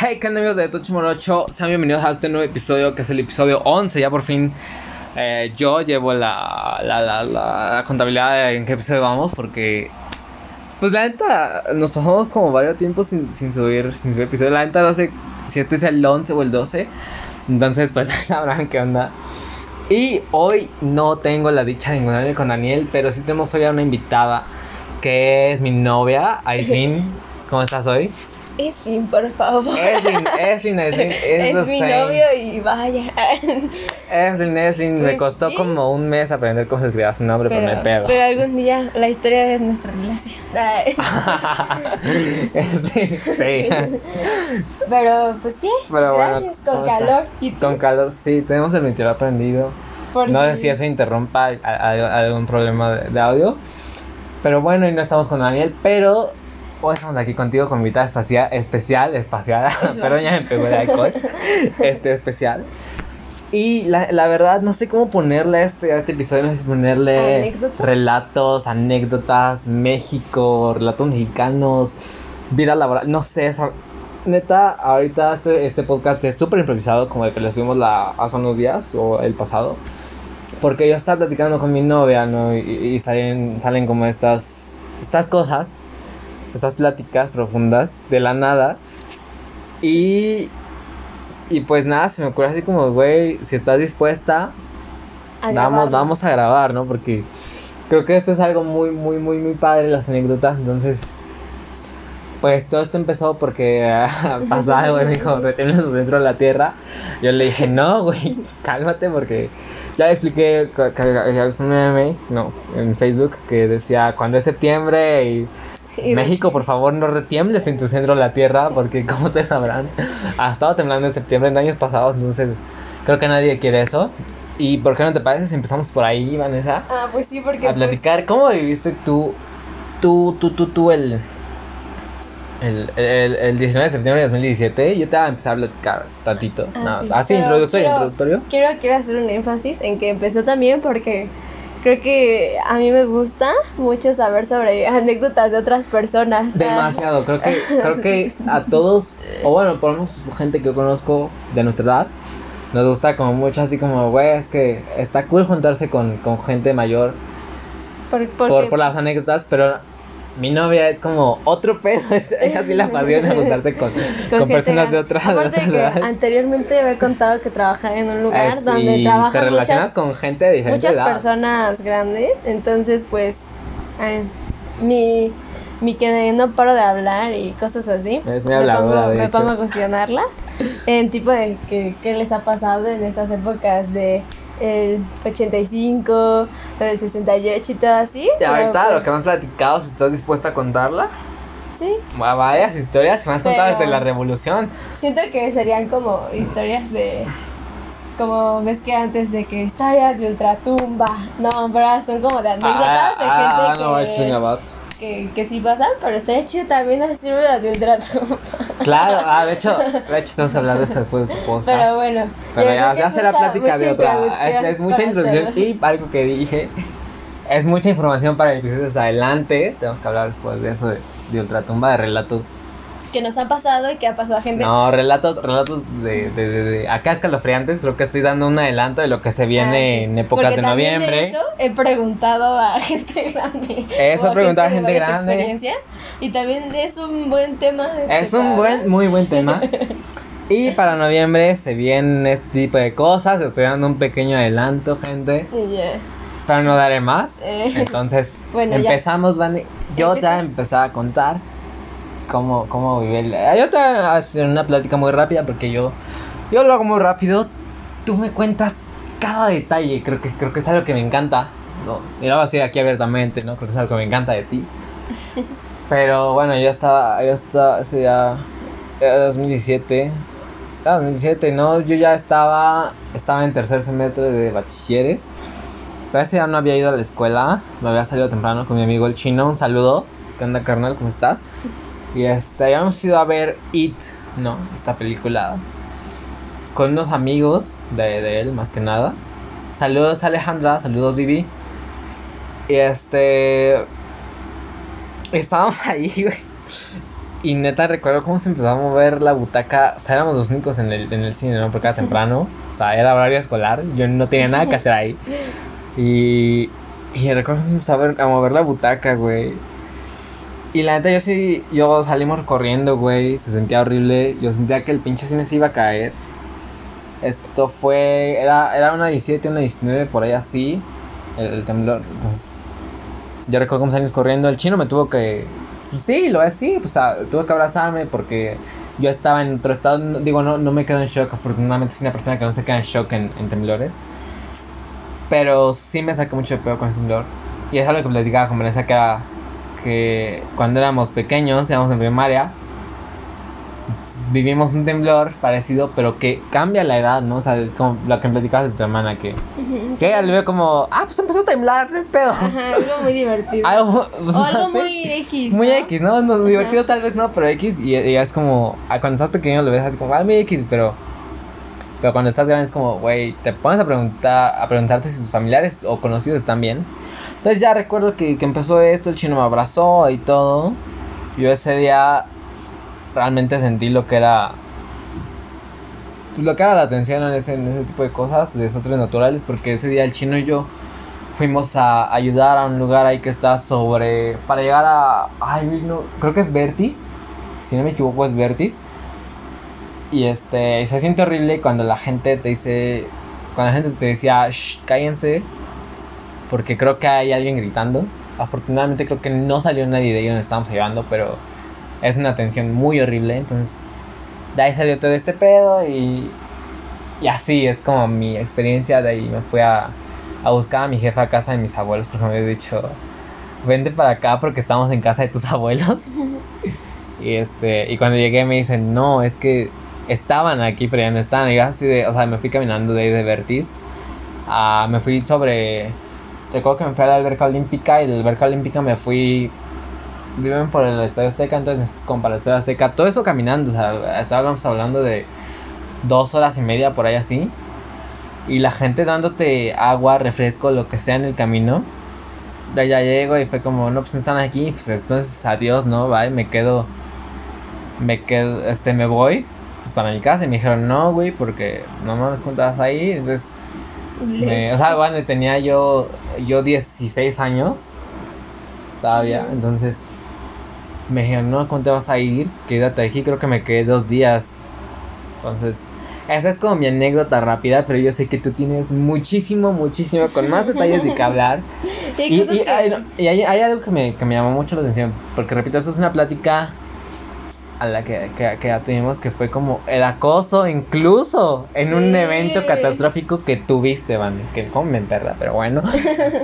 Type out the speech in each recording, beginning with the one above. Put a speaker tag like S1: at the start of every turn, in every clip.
S1: Hey, ¿qué amigos de Tochi Morocho? Sean bienvenidos a este nuevo episodio que es el episodio 11. Ya por fin eh, yo llevo la, la, la, contabilidad de en qué episodio vamos porque... Pues la neta, nos pasamos como varios tiempos sin, sin subir sin subir episodio. La neta no sé si este es el 11 o el 12. Entonces pues sabrán qué onda. Y hoy no tengo la dicha de encontrarme con Daniel, pero sí tenemos hoy a una invitada que es mi novia, Aislinn. ¿Cómo estás hoy?
S2: Eslin, por favor.
S1: Eslin, Eslin, Eslin.
S2: Es,
S1: Es,
S2: mi
S1: same.
S2: novio y vaya.
S1: Eslin, Eslin. me
S2: Pues
S1: costo
S2: sí.
S1: como un mes aprender cómo se escribía su nombre, pero,
S2: Pero,
S1: me pedo.
S2: pero algún día la historia de nuestra relación.
S1: Sí, sí.
S2: Pero pues bien,
S1: Pero bueno,
S2: gracias, con
S1: ¿cómo está?
S2: calor. ¿Y tú?
S1: Con calor, sí, tenemos el ventilador prendido.
S2: Por
S1: no sé
S2: si-
S1: eso interrumpa a- a- algún problema de, de audio. Pero bueno, y no estamos con Daniel, pero hoy estamos aquí contigo con invitada espacial, especial, espacial, perdón, ya me pegó el alcohol, este especial. Y la, la verdad, no sé cómo ponerle a este, a este episodio, no sé si ponerle
S2: ¿Anécdotas?
S1: relatos, anécdotas, México, relatos mexicanos, vida laboral, no sé, esa- neta, ahorita este, este podcast es súper improvisado, como el que le subimos la, hace unos días o el pasado. Porque yo estaba platicando con mi novia, ¿no? Y, y salen, salen como estas, estas cosas, estas pláticas profundas de la nada. Y, y pues nada, se me ocurre así como, güey, si estás dispuesta,
S2: A
S1: vamos, vamos a grabar, ¿no? Porque creo que esto es algo muy, muy, muy, muy padre, las anécdotas. Entonces, pues todo esto empezó porque pasaba, güey, me dijo, reténlos dentro de la tierra. Yo le dije, no, güey, cálmate porque ya le expliqué que que- un meme, no, en Facebook que decía, cuando es septiembre y...
S2: Y-
S1: México, por favor, no retiembles en tu centro de la tierra, porque como ustedes sabrán, ha estado temblando en septiembre en años pasados, entonces creo que nadie quiere eso. ¿Y por qué no te parece si empezamos por ahí, Vanessa?
S2: Ah, pues sí, porque.
S1: A
S2: pues,
S1: platicar, ¿cómo viviste tú, tú, tú, tú, tú el, el, el, el 19 de septiembre de 2017? Yo te voy a empezar a platicar tantito.
S2: Ah,
S1: no,
S2: sí,
S1: así, introductorio, introductorio.
S2: Quiero, quiero hacer un énfasis en que empezó también porque creo que a mí me gusta mucho saber sobre anécdotas de otras personas.
S1: Demasiado, creo que, creo que a todos, o bueno, por lo menos gente que yo conozco de nuestra edad, nos gusta como mucho así como, güey, es que está cool juntarse con, con gente mayor
S2: Por,
S1: por, por las anécdotas, pero mi novia es como otro pedo, es, ella sí la apasiona juntarse con, con, personas de otras,
S2: Aparte de que anteriormente me he contado que trabajaba en un lugar donde
S1: y
S2: trabajan
S1: te relacionas
S2: muchas,
S1: con gente de diferente
S2: muchas
S1: edad.
S2: personas grandes, entonces pues eh, mi mi que no paro de hablar y cosas así,
S1: Es
S2: me,
S1: habladora,
S2: pongo, me pongo a cuestionarlas en tipo de que, qué les ha pasado en esas épocas de el 85, el 68 y todo así.
S1: Y ahorita lo
S2: pues,
S1: que me han platicado, si estás dispuesta a contarla,
S2: Sí,
S1: va- varias historias que me has contado
S2: Pero-
S1: desde la revolución.
S2: Siento que serían como historias de. Como ves que antes de que historias de ultratumba. No, pero son como de anécdotas de
S1: Ah,
S2: gente
S1: no, what you think
S2: que,
S1: about.
S2: Que, que sí pasan, pero estaría chido también hacer una de ultratumba.
S1: Claro, ah, de hecho, de hecho tenemos que hablar de eso después de su podcast.
S2: Pero bueno.
S1: Pero ya,
S2: que
S1: ya será plática de otra. Es, es mucha introducción y algo que dije. Es mucha información para episodios adelante. Tenemos que hablar después de eso de, de Ultratumba, de relatos.
S2: Que nos ha pasado y que ha pasado a gente.
S1: No, relatos, relatos de, de, de, de- acá escalofriantes. Creo que estoy dando un adelanto de lo que se viene
S2: Ah, sí.
S1: en épocas
S2: Porque
S1: de noviembre.
S2: De eso he preguntado a gente grande.
S1: Eso he preguntado a gente grande.
S2: experiencias, Y también es un buen tema. de
S1: Es un buen, muy buen tema. Y para noviembre se vienen este tipo de cosas. Estoy dando un pequeño adelanto, gente.
S2: Y ya.
S1: Pero no daré más.
S2: Eh.
S1: Entonces,
S2: Bueno, ya.
S1: empezamos, Vani. Yo ya empezaba a contar cómo, cómo vive el... Yo te voy a hacer una plática muy rápida porque yo, yo lo hago muy rápido. Tú me cuentas cada detalle. Creo que, creo que es algo que me encanta. No, y lo voy a decir aquí abiertamente, ¿no? Creo que es algo que me encanta de ti. Pero bueno, yo estaba, yo estaba, ese ya, era 2017. Era 2017, no, yo ya estaba, estaba en tercer semestre de bachilleres. Pero ese día no había ido a la escuela, me había salido temprano con mi amigo el chino. Un saludo, ¿qué onda carnal? ¿Cómo estás? Y este, habíamos ido a ver It, ¿no? Esta película. Con unos amigos de, de él, más que nada. Saludos Alejandra, saludos Vivi. Y este. Estábamos ahí, güey. Y neta recuerdo cómo se empezó a mover la butaca. O sea, éramos los únicos en el, en el cine, ¿no? Porque era temprano. O sea, era horario escolar. Yo no tenía nada que hacer ahí. Y, y recuerdo cómo se empezó a, ver- a mover la butaca, güey. Y la neta, yo sí, yo salimos corriendo, güey. Se sentía horrible. Yo sentía que el pinche cine se iba a caer. Esto fue. Era, era una 17, una 19, por ahí así. El, el temblor. Entonces. Yo recuerdo cómo salimos corriendo. El chino me tuvo que. Pues sí, lo así. Pues ah, tuvo que abrazarme porque yo estaba en otro estado. no- digo, no, no me quedo en shock. Afortunadamente soy una persona que no se queda en shock en, en temblores. Pero sí me saqué mucho de pedo con el temblor. Y es algo que platicaba con Vanessa que era que cuando éramos pequeños, íbamos en primaria, vivimos un temblor parecido, pero que cambia la edad, ¿no? O sea, es como lo que platicabas de tu hermana, que, que ella le ve como, ah, pues empezó a temblar, no pedo.
S2: Ajá, algo muy divertido.
S1: Algo, pues,
S2: o
S1: no
S2: algo
S1: sé.
S2: muy X.
S1: Muy
S2: ¿no?
S1: X, ¿no? no divertido tal vez no, pero X. Y, y es como, cuando estás pequeño lo ves así como, ah, muy X, pero. Pero cuando estás grande es como, güey, te pones a preguntar, a preguntarte si sus familiares o conocidos están bien. Entonces ya recuerdo que, que empezó esto, el chino me abrazó y todo. Yo ese día realmente sentí lo que era. Lo que era la atención en ese, en ese tipo de cosas, de desastres naturales, porque ese día el chino y yo fuimos a ayudar a un lugar ahí que está sobre. Para llegar a. Ay, no. Creo que es Vertis. Si no me equivoco, es Vertis. Y este. Se siente horrible cuando la gente te dice. Cuando la gente te decía, Shh, cállense. Porque creo que hay alguien gritando. Afortunadamente, creo que no salió nadie de ahí donde estábamos ayudando, pero es una tensión muy horrible. Entonces, de ahí salió todo este pedo y. Y así es como mi experiencia. De ahí me fui a, a buscar a mi jefa a casa de mis abuelos porque me había dicho, vente para acá porque estamos en casa de tus abuelos. y este y cuando llegué me dicen, no, es que estaban aquí pero ya no estaban. Y yo así de, o sea, me fui caminando de ahí de Vertis. a- me fui sobre, recuerdo que me fui a la alberca olímpica y de la alberca olímpica me fui... Viven por el Estadio Azteca, entonces me fui para el Estadio Azteca. Todo eso caminando, o sea, estábamos hablando de dos horas y media por ahí así. Y la gente dándote agua, refresco, lo que sea en el camino. De allá llego y fue como, no, pues están aquí, pues entonces adiós, ¿no? Bye, me quedo, me quedo, este, me voy, pues para mi casa. Y me dijeron, no, güey, porque no mames, ¿cómo te vas a ir? Entonces, me- o sea, bueno, tenía yo, yo 16 años, todavía, entonces me dijeron, no, ¿cómo te vas a ir? Quédate aquí, creo que me quedé dos días. Entonces, esa es como mi anécdota rápida, pero yo sé que tú tienes muchísimo, muchísimo, con más detalles de qué hablar.
S2: Y hay
S1: Y,
S2: cosas
S1: y
S2: que-
S1: hay, y hay- hay algo que me, que me llamó mucho la atención, porque repito, esto es una plática a la que, que, que ya tuvimos, que fue como el acoso, incluso en un evento catastrófico que tuviste, man, que como me emperra, pero bueno.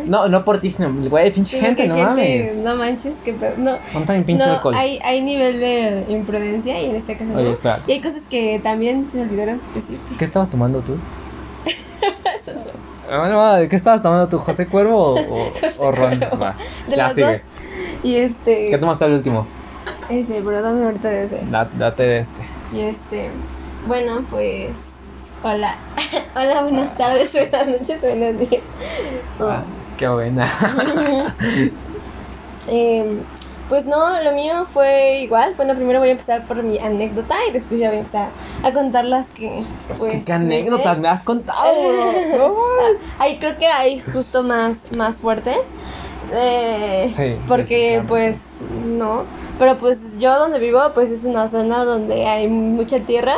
S1: No, no por ti, sino, güey, pinche gente, no
S2: gente,
S1: mames.
S2: No manches, que. No,
S1: pinche
S2: no
S1: alcohol.
S2: hay, hay nivel de imprudencia y en este caso
S1: Oye,
S2: no.
S1: espera.
S2: Y hay cosas que también se me olvidaron decirte.
S1: ¿Qué estabas tomando tú? Ah, ¿qué estabas tomando tú? ¿José Cuervo o, o, o Ron? Va,
S2: De
S1: ya
S2: las
S1: sigue.
S2: dos. Y este.
S1: ¿Qué tomaste el último?
S2: Ese, pero dame ahorita de ese.
S1: Da- date de este.
S2: Y este. Bueno, pues. Hola. Hola, buenas tardes, buenas noches, buenos días.
S1: Ah, qué buena.
S2: Em, pues no, lo mío fue igual. Bueno, primero voy a empezar por mi anécdota y después ya voy a empezar a contar las que.
S1: Pues,
S2: Pues,
S1: ¿qué, qué anécdotas me has contado?
S2: Hay, creo que hay justo más, más fuertes. Eh,
S1: Sí,
S2: porque
S1: sí, claro.
S2: pues no. Pero pues yo donde vivo pues es una zona donde hay mucha tierra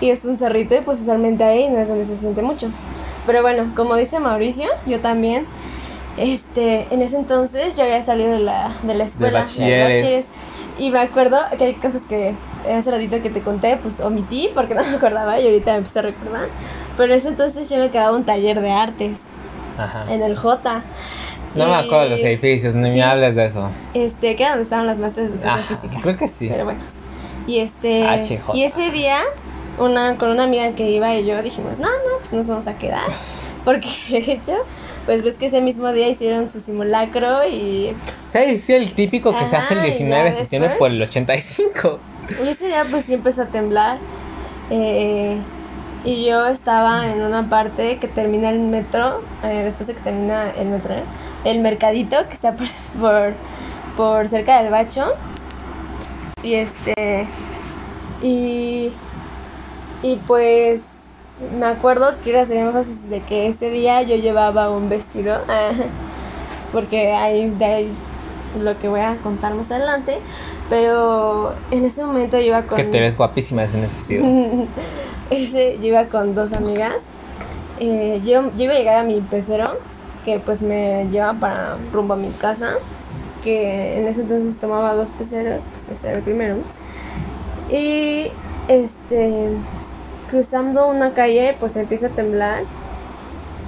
S2: y es un cerrito y pues usualmente ahí no es donde se siente mucho. Pero bueno, como dice Mauricio, yo también, este, en ese entonces yo había salido de la, de la escuela.
S1: bachilleres,
S2: y me acuerdo que hay cosas que hace ratito que te conté, pues omití porque no me acordaba y ahorita me empecé a recordar. Pero en ese entonces yo me quedaba un taller de artes
S1: Ajá.
S2: en el J.
S1: No me acuerdo de los edificios, ni
S2: sí.
S1: me hables de eso.
S2: Este, que era donde estaban las maestras de educación
S1: Ajá,
S2: física.
S1: creo que sí.
S2: Pero bueno. Y este
S1: HJ.
S2: y ese día una con una amiga que iba y yo dijimos, "No, no, pues nos vamos a quedar." Porque de hecho, pues ves que ese mismo día hicieron su simulacro y,
S1: Sí, sí, el típico que se hace el
S2: Ajá, y
S1: 19 de septiembre por el 85.
S2: y ese día pues sí empezó a temblar. Eh, y yo estaba en una parte que termina el metro, eh, después de que termina el metro, ¿eh? El mercadito que está por, por, por cerca del bacho. Y este. Y. Y pues. Me acuerdo que era hacer énfasis de que ese día yo llevaba un vestido. porque ahí, de ahí lo que voy a contar más adelante. Pero en ese momento yo iba con.
S1: Que te ves guapísima en ese vestido.
S2: ese, yo iba con dos amigas. Eh, yo, yo iba a llegar a mi pecero, que pues me lleva para rumbo a mi casa. Que en ese entonces tomaba dos peceros, pues ese era el primero. Y este. Cruzando una calle, pues empieza a temblar.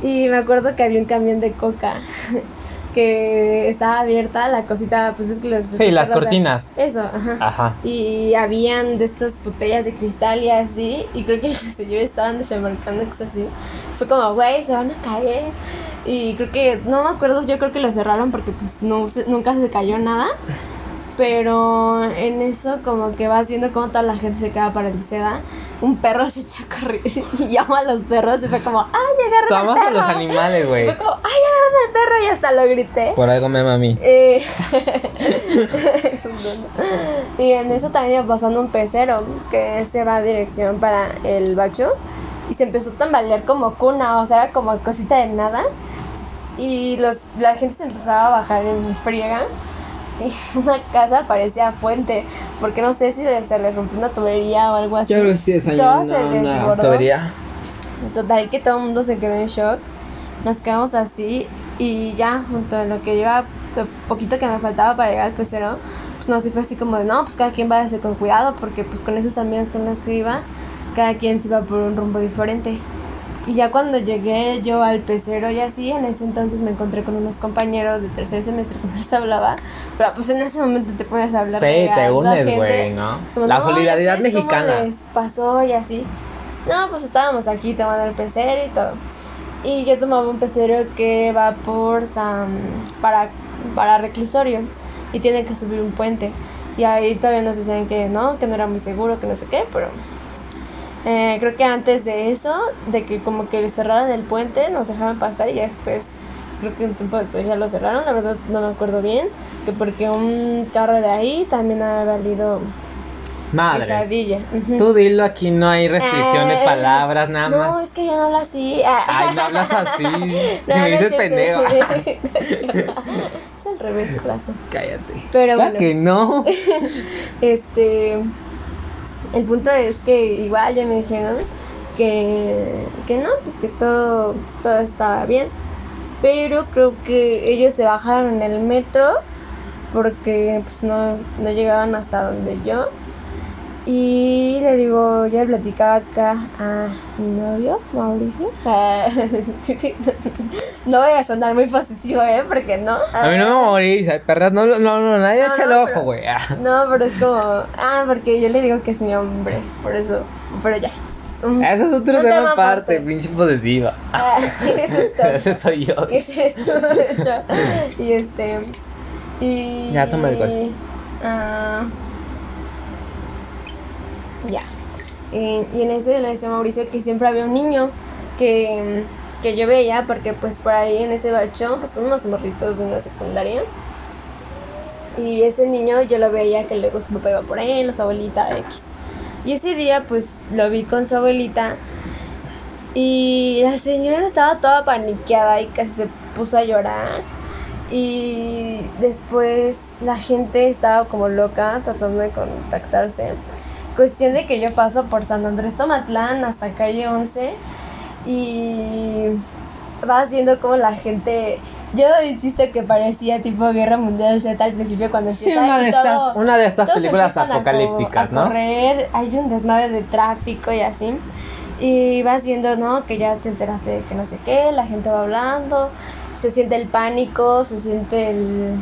S2: Y me acuerdo que había un camión de coca. que estaba abierta la cosita, pues ves que los...
S1: Sí, las cortinas.
S2: Eso, ajá.
S1: Ajá.
S2: Y habían de estas botellas de cristal y así, y creo que los señores estaban desembarcando cosas así. Fue como, güey, se van a caer. Y creo que, no me acuerdo, yo creo que lo cerraron porque pues no, nunca se cayó nada. Pero en eso como que vas viendo cómo toda la gente se queda paralizada. Un perro se echa a correr y llama a los perros y fue como, ¡ay, agarran al perro!
S1: a los animales, güey.
S2: Fue como, ¡ay, agarran al perro! Y hasta lo grité.
S1: Por algo me mí.
S2: Eh, es un y en eso también iba pasando un pecero que se va a dirección para el bacho. Y se empezó a tambalear como cuna, o sea, era como cosita de nada. Y los, la gente se empezaba a bajar en friega y una casa parecía fuente, porque no sé si se le rompió una tubería o algo así.
S1: Yo creo que sí es una, una tubería.
S2: Total que todo el mundo se quedó en shock. Nos quedamos así y ya junto a lo que lleva lo poquito que me faltaba para llegar al pecero, pues no, sé, fue así como de no, pues cada quien va a hacer con cuidado porque pues con esos amigos con los que iba, cada quien se iba por un rumbo diferente. Y ya cuando llegué yo al pecero y así, en ese entonces me encontré con unos compañeros de tercer semestre que les hablaba. Pero pues en ese momento te puedes hablar.
S1: Sí, te unes, güey, ¿no? la solidaridad mexicana.
S2: les pasó y así. No, pues estábamos aquí tomando el pecero y todo. Y yo tomaba un pecero que va por San, para, para reclusorio y tiene que subir un puente. Y ahí todavía nos decían que no, que no era muy seguro, que no sé qué, pero eh, creo que antes de eso, de que como que cerraran el puente, nos dejaban pasar y ya después, creo que un tiempo después ya lo cerraron, la verdad no me acuerdo bien, que porque un carro de ahí también ha valido
S1: Madre. Tú dilo, aquí no hay restricción de eh, palabras, nada más.
S2: No, es que yo no hablo así.
S1: Ay, no hablas así. si me dices pendejo.
S2: es al revés, plazo.
S1: Cállate.
S2: Pero bueno.
S1: que no.
S2: este el punto es que igual ya me dijeron que, que no, pues que todo, todo estaba bien. Pero creo que ellos se bajaron en el metro porque pues no, no llegaban hasta donde yo. Y le digo, ya le platicaba acá a mi novio, Mauricio. no voy a sonar muy positivo, ¿eh? Porque no.
S1: A mí no me Mauricio, perras, no, no, no, nadie echa el ojo, güey.
S2: no, pero es como, ah, porque yo le digo que es mi hombre, por eso, pero ya.
S1: Eso es otro tema aparte, pinche posesiva. Ah, ese soy yo.
S2: Ese es de hecho. Y este. Y.
S1: Ya, toma el coche.
S2: Ah. Ya. y en eso yo le decía a Mauricio que siempre había un niño que, que yo veía, porque pues por ahí en ese bacho, pues son unos morritos de una secundaria. Y ese niño yo lo veía que luego su papá iba por ahí, los abuelita X. Y ese día pues lo vi con su abuelita y la señora estaba toda paniqueada y casi se puso a llorar. Y después la gente estaba como loca tratando de contactarse. Cuestión de que yo paso por San Andrés Tomatlán hasta calle 11 y vas viendo como la gente yo insisto que parecía tipo Guerra Mundial Z al principio cuando
S1: sí, una de estas una de estas películas apocalípticas,
S2: a, correr, hay un desmadre de tráfico y así. Y vas viendo, ¿no? Que ya te enteraste de que no sé qué, la gente va hablando, se siente el pánico, se siente el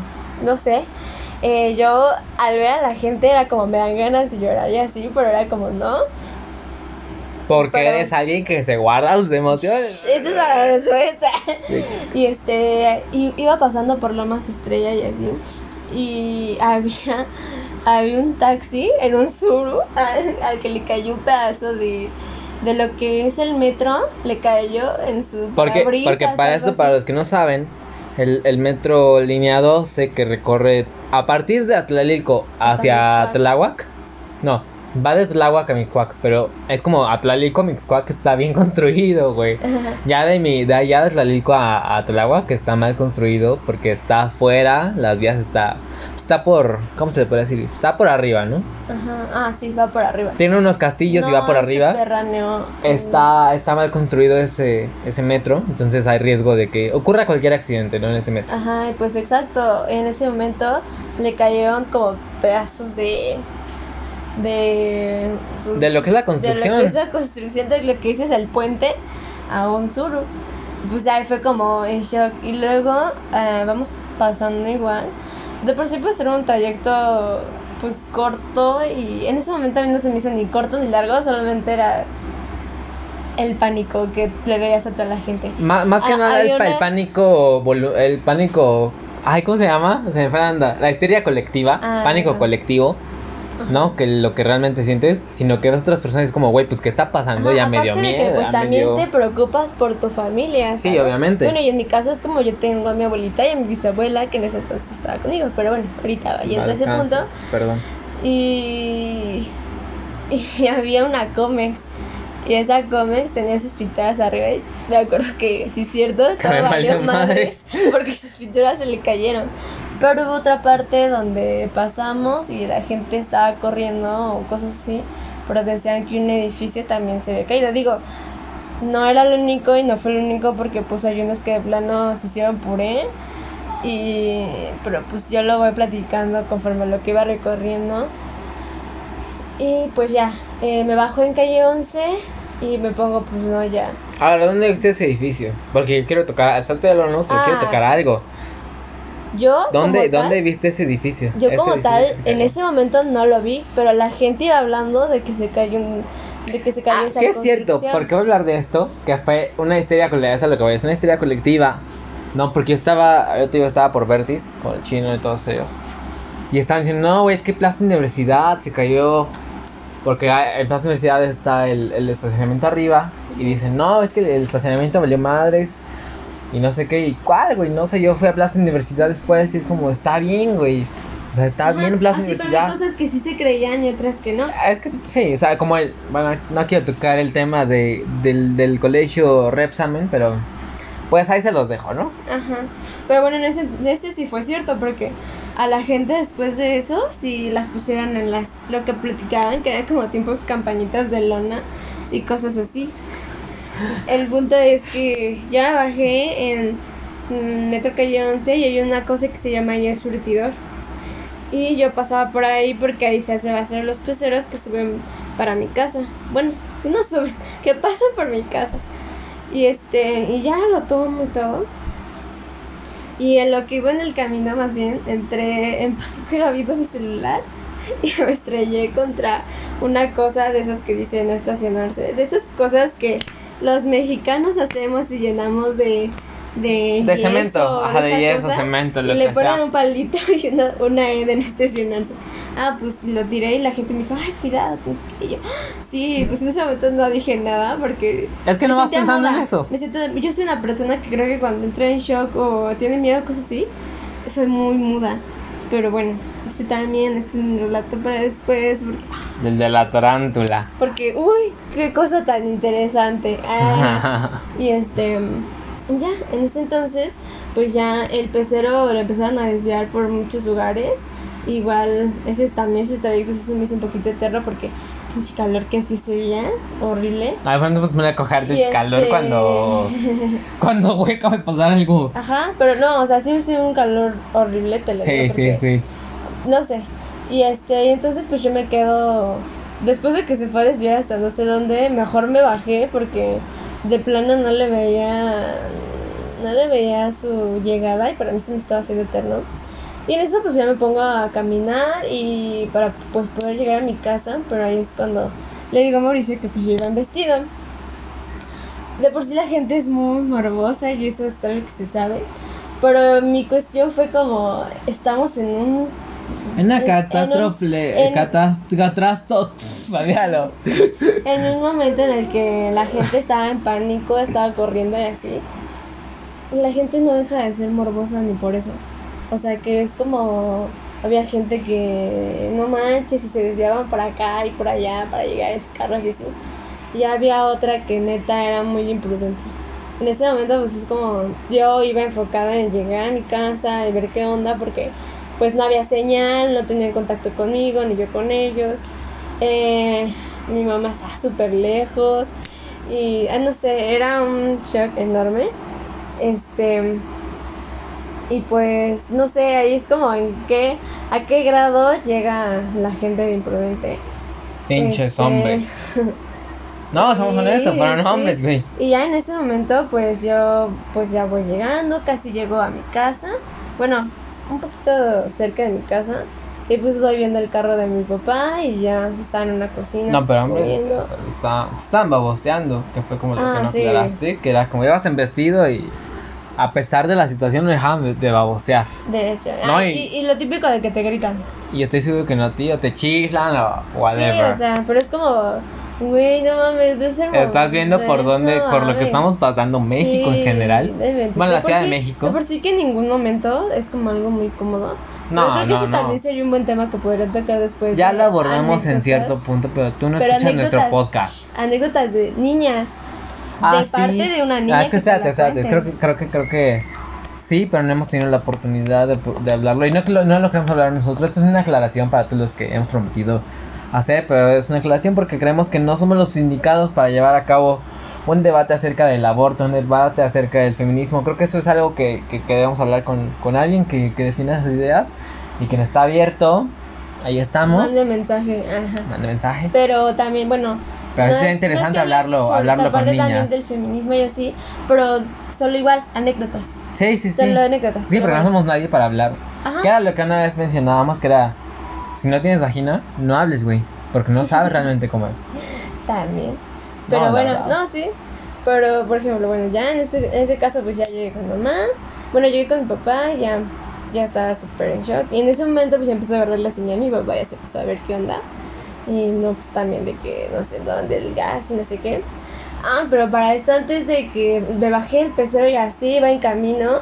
S2: no sé. Eh, yo al ver a la gente era como me dan ganas de llorar y así, pero era como no.
S1: Porque eres alguien que se guarda sus emociones.
S2: Esa es la respuesta. Y este, iba pasando por Lomas Estrella y así. Y había, había un taxi en un suru al, que le cayó un pedazo de, de lo que es el metro, le cayó en su
S1: Porque, porque para eso, para los que no saben, el, el metro lineado sé que recorre a partir de Atlalilco hacia. Tláhuac, no, va de Tláhuac a Mixcoac, pero es como Atlalilco, Mixcoac está bien construido, güey. Ya de mi, de allá de Tlalilco a, a Tláhuac está mal construido porque está afuera, las vías está, está por, ¿cómo se le puede decir? Está por arriba, ¿no?
S2: Ajá. Ah, sí, va por arriba.
S1: Tiene unos castillos y va por arriba.
S2: subterráneo.
S1: Está, está mal construido ese, ese metro, entonces hay riesgo de que ocurra cualquier accidente, ¿no? En ese metro.
S2: Ajá, pues exacto, en ese momento le cayeron como pedazos de de pues,
S1: De lo que es la
S2: de
S1: construcción.
S2: lo que es la construcción de lo que dices el puente a un suru. Pues ahí fue como en shock y luego eh, vamos pasando igual. De por sí pues era un trayecto pues corto y en ese momento a mí no se me hizo ni corto ni largo, solamente era el pánico que le veías a toda la gente.
S1: Má- más que
S2: Ah,
S1: nada el, pánico, el pánico, ay, ¿cómo se llama? Se me fue la onda. La histeria colectiva,
S2: Ah,
S1: pánico colectivo, ¿no? Que lo que realmente sientes, sino que ves a otras personas y es como, güey, pues ¿qué está pasando?
S2: Ajá,
S1: ya me dio miedo.
S2: que, pues también
S1: dio-
S2: te preocupas por tu familia.
S1: Sí,
S2: ¿sabes?
S1: obviamente.
S2: Bueno, y en mi caso es como yo tengo a mi abuelita y a mi bisabuela que en ese entonces estaba conmigo. Pero bueno, ahorita va yendo a ese punto.
S1: Perdón.
S2: Y, y había una Comex. Y esa Comex tenía sus pinturas arriba. Y me acuerdo que, sí, es cierto, estaba
S1: valió
S2: madres porque sus pinturas se le cayeron. Pero hubo otra parte donde pasamos y la gente estaba corriendo o cosas así. Pero decían que un edificio también se había caído. Digo, no era lo único y no fue lo único porque pues hay unos que de plano se hicieron puré. Y, pero pues yo lo voy platicando conforme lo que iba recorriendo. Y pues ya, eh, me bajo en calle 11 y me pongo pues no ya.
S1: Ahora, ¿dónde viste ese edificio? Porque yo quiero tocar, salto de lo no, pero quiero
S2: Ah.
S1: tocar algo.
S2: Yo
S1: ¿Dónde,
S2: tal-
S1: ¿dónde viste ese edificio?
S2: Yo
S1: Ese
S2: como
S1: edificio
S2: tal en ese momento no lo vi, pero la gente iba hablando de que se cayó un de que se cayó
S1: Ah,
S2: esa
S1: sí es cierto, porque voy a hablar de esto, que fue una histeria colectiva, eso es lo que voy a decir, una histeria colectiva. No, porque yo estaba, yo te digo, estaba por Vertis, con el chino y todos ellos. Y estaban diciendo, no, güey, es que Plaza Universidad se cayó. Porque en Plaza Universidad está el, el estacionamiento arriba. Y dicen, no, es que el estacionamiento valió madres. Y no sé qué, y cuál, güey, no sé, yo fui a Plaza Universidad después y es como, está bien, güey. O sea, está
S2: Ajá,
S1: bien Plaza
S2: así, pero
S1: Universidad.
S2: hay cosas que sí se creían y otras que no.
S1: Es que sí, o sea, como el. Bueno, no quiero tocar el tema de, del, del colegio Repsamen, pero. Pues ahí se los dejo, ¿no?
S2: Ajá. Pero bueno, en ese, este sí fue cierto, porque a la gente después de eso, si las pusieron en las, lo que platicaban, que era como tiempos campañitas de lona y cosas así. El punto es que ya bajé en mm, Metro Calle 11 y hay una cosa que se llama ya el surtidor. Y yo pasaba por ahí porque ahí se hacen los peceros que suben para mi casa. Bueno, no suben, que pasan por mi casa. Y este, y ya lo tomo y todo. Y en lo que iba en el camino, más bien, entré en pánico y mi celular y me estrellé contra una cosa de esas que dice no estacionarse. De esas cosas que los mexicanos hacemos y llenamos de. De,
S1: De
S2: yeso,
S1: cemento, ajá, de yeso,
S2: cosa,
S1: cemento,
S2: y
S1: lo
S2: le
S1: que
S2: ponen
S1: sea.
S2: un palito y una, una E de no estacionarse. Ah, pues lo tiré y la gente me dijo, ay, cuidado. que qué". Y yo, sí, pues en ese momento no dije nada porque
S1: Es que no vas pensando en
S2: muda.
S1: eso.
S2: Me siento, yo soy una persona que creo que cuando entra en shock o tiene miedo, cosas así, soy muy muda. Pero bueno, ese también es un relato para después. Porque,
S1: El de la tarántula.
S2: porque, uy, qué cosa tan interesante. Ah, y este, ya, en ese entonces, pues ya el pecero lo empezaron a desviar por muchos lugares. Igual, ese también ese trayecto se me hizo un poquito eterno porque pinche calor que sí sería horrible.
S1: Ay, bueno, pues me voy a coger de calor
S2: este-
S1: cuando. Cuando, güey, acaba de pasar algo.
S2: Ajá, pero no, o sea, sí sí un calor horrible, te lo
S1: Sí,
S2: digo,
S1: sí,
S2: porque-
S1: sí.
S2: No sé. Y este, y entonces pues yo me quedo después de que se fue a desviar hasta no sé dónde, mejor me bajé porque de plano no le veía no le veía su llegada y para mí se me estaba haciendo eterno. Y en eso pues ya me pongo a caminar y para pues poder llegar a mi casa, pero ahí es cuando le digo a Mauricio que pues yo iba en vestido. De por sí la gente es muy morbosa y eso es algo que se sabe. Pero mi cuestión fue como, estamos en un...
S1: Una
S2: en-
S1: catástrofe.
S2: en-
S1: Catástrofe. Olvídalo.
S2: En un momento en el que la gente estaba en pánico, estaba corriendo y así. La gente no deja de ser morbosa ni por eso. O sea que es como había gente que no manches y se desviaban por acá y por allá para llegar a esos carros y así. Y había otra que neta era muy imprudente. En ese momento pues es como yo iba enfocada en llegar a mi casa y ver qué onda porque pues no había señal, no tenían contacto conmigo ni yo con ellos. Eh, mi mamá estaba súper lejos y ah, no sé, era un shock enorme. Este y pues no sé, ahí es como en qué a qué grado llega la gente de imprudente.
S1: Pinches
S2: Este,
S1: hombres. No, somos
S2: Sí,
S1: honestos, fueron
S2: sí.
S1: hombres, güey.
S2: Y ya en ese momento, pues yo, pues ya voy llegando, casi llego a mi casa. Bueno, un poquito cerca de mi casa. Y pues voy viendo el carro de mi papá y ya está en una cocina.
S1: No, pero hombre, está, estaban baboseando, que fue como lo
S2: Ah,
S1: que nos
S2: sí.
S1: que era como ibas en vestido y a pesar de la situación no dejaban de, de babosear.
S2: De hecho.
S1: No,
S2: Ah,
S1: y-
S2: y... y lo típico de que te gritan.
S1: Y estoy seguro que no, tío, te chiflan o whatever.
S2: Sí, o sea, pero es como, güey, no mames, de ser
S1: Estás viendo por
S2: no
S1: dónde, por lo que estamos pasando México en
S2: Sí,
S1: general.
S2: de verdad.
S1: Bueno,
S2: De
S1: la Ciudad de
S2: sí-
S1: México.
S2: De por sí que en ningún momento es como algo muy cómodo.
S1: No,
S2: Pero creo que
S1: no,
S2: ese
S1: no.
S2: también sería un buen tema que podría tocar después.
S1: Ya
S2: de
S1: lo abordamos en cierto punto, pero tú no
S2: Pero
S1: escuchas nuestro podcast.
S2: Anécdotas de niñas.
S1: Ah,
S2: de
S1: sí.
S2: parte de una niña.
S1: Ah, es que
S2: te
S1: espérate, espérate. Creo que, creo que, creo que sí, pero no hemos tenido la oportunidad de, de hablarlo. Y no, no lo queremos hablar nosotros. Esto es una aclaración para todos los que hemos prometido hacer, pero es una aclaración porque creemos que no somos los indicados para llevar a cabo un debate acerca del aborto, un debate acerca del feminismo. Creo que eso es algo que, que, que debemos hablar con, con alguien que, que defina esas ideas y quien está abierto. Ahí estamos.
S2: Mande mensaje. Ajá.
S1: Mande mensaje.
S2: Pero también, bueno.
S1: Pero
S2: no
S1: sería
S2: es-
S1: interesante
S2: no es que
S1: hablarlo-
S2: por
S1: hablarlo con
S2: parte también
S1: niñas.
S2: del feminismo y así, pero solo igual, anécdotas.
S1: Sí, sí, sí.
S2: Solo anécdotas.
S1: Sí,
S2: pero
S1: porque no
S2: bueno.
S1: somos nadie para hablar.
S2: Ajá.
S1: Que era lo que una vez mencionábamos, que era, si no tienes vagina, no hables, güey, porque no sabes realmente cómo es.
S2: También. Pero
S1: la
S2: bueno, no, sí. Pero, por ejemplo, bueno, ya en este, en ese caso, pues ya llegué con mamá. Bueno, llegué con mi papá, ya, ya estaba súper en shock. Y en ese momento, pues ya empezó a agarrar la señal y mi papá ya se empezó a ver qué onda. Y no, pues también de que no sé dónde, el gas y no sé qué. Ah, pero para esto, antes de que me bajé el pecero y así iba en camino,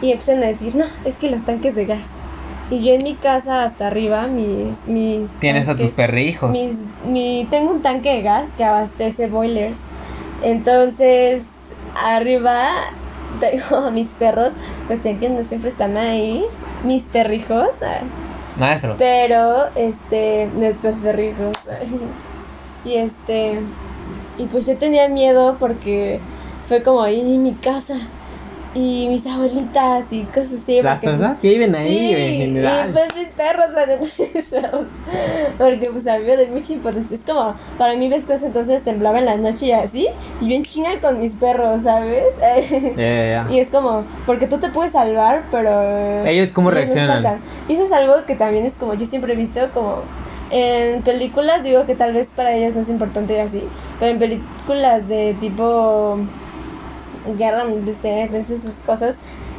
S2: y empezaron a decir, no, es que los tanques de gas. Y yo en mi casa hasta arriba, mis. mis
S1: Tienes a tus
S2: tanques-
S1: perrijos.
S2: mis, mi, tengo un tanque de gas que abastece boilers. Entonces, arriba tengo a mis perros, pues que no siempre están ahí. Mis perrijos.
S1: Maestros.
S2: Pero, este, nuestros perrijos. y este. Y pues yo tenía miedo porque fue como ahí mi casa. Y mis abuelitas y cosas así.
S1: Las
S2: pues,
S1: personas que viven ahí,
S2: Sí,
S1: en general.
S2: y pues mis perros, la neta, mis perros. Porque pues a mí me da mucha importancia. Es como, para mí ves cosas entonces temblaba en la noche y así. Y bien chinga con mis perros, ¿sabes?
S1: Ya, ya.
S2: Y es como, porque tú te puedes salvar, pero...
S1: Ellos cómo
S2: ellos
S1: reaccionan.
S2: Y eso es algo que también es como, yo siempre he visto como... En películas digo que tal vez para ellas no es importante y así, pero en películas de tipo guerra mundial, esas cosas,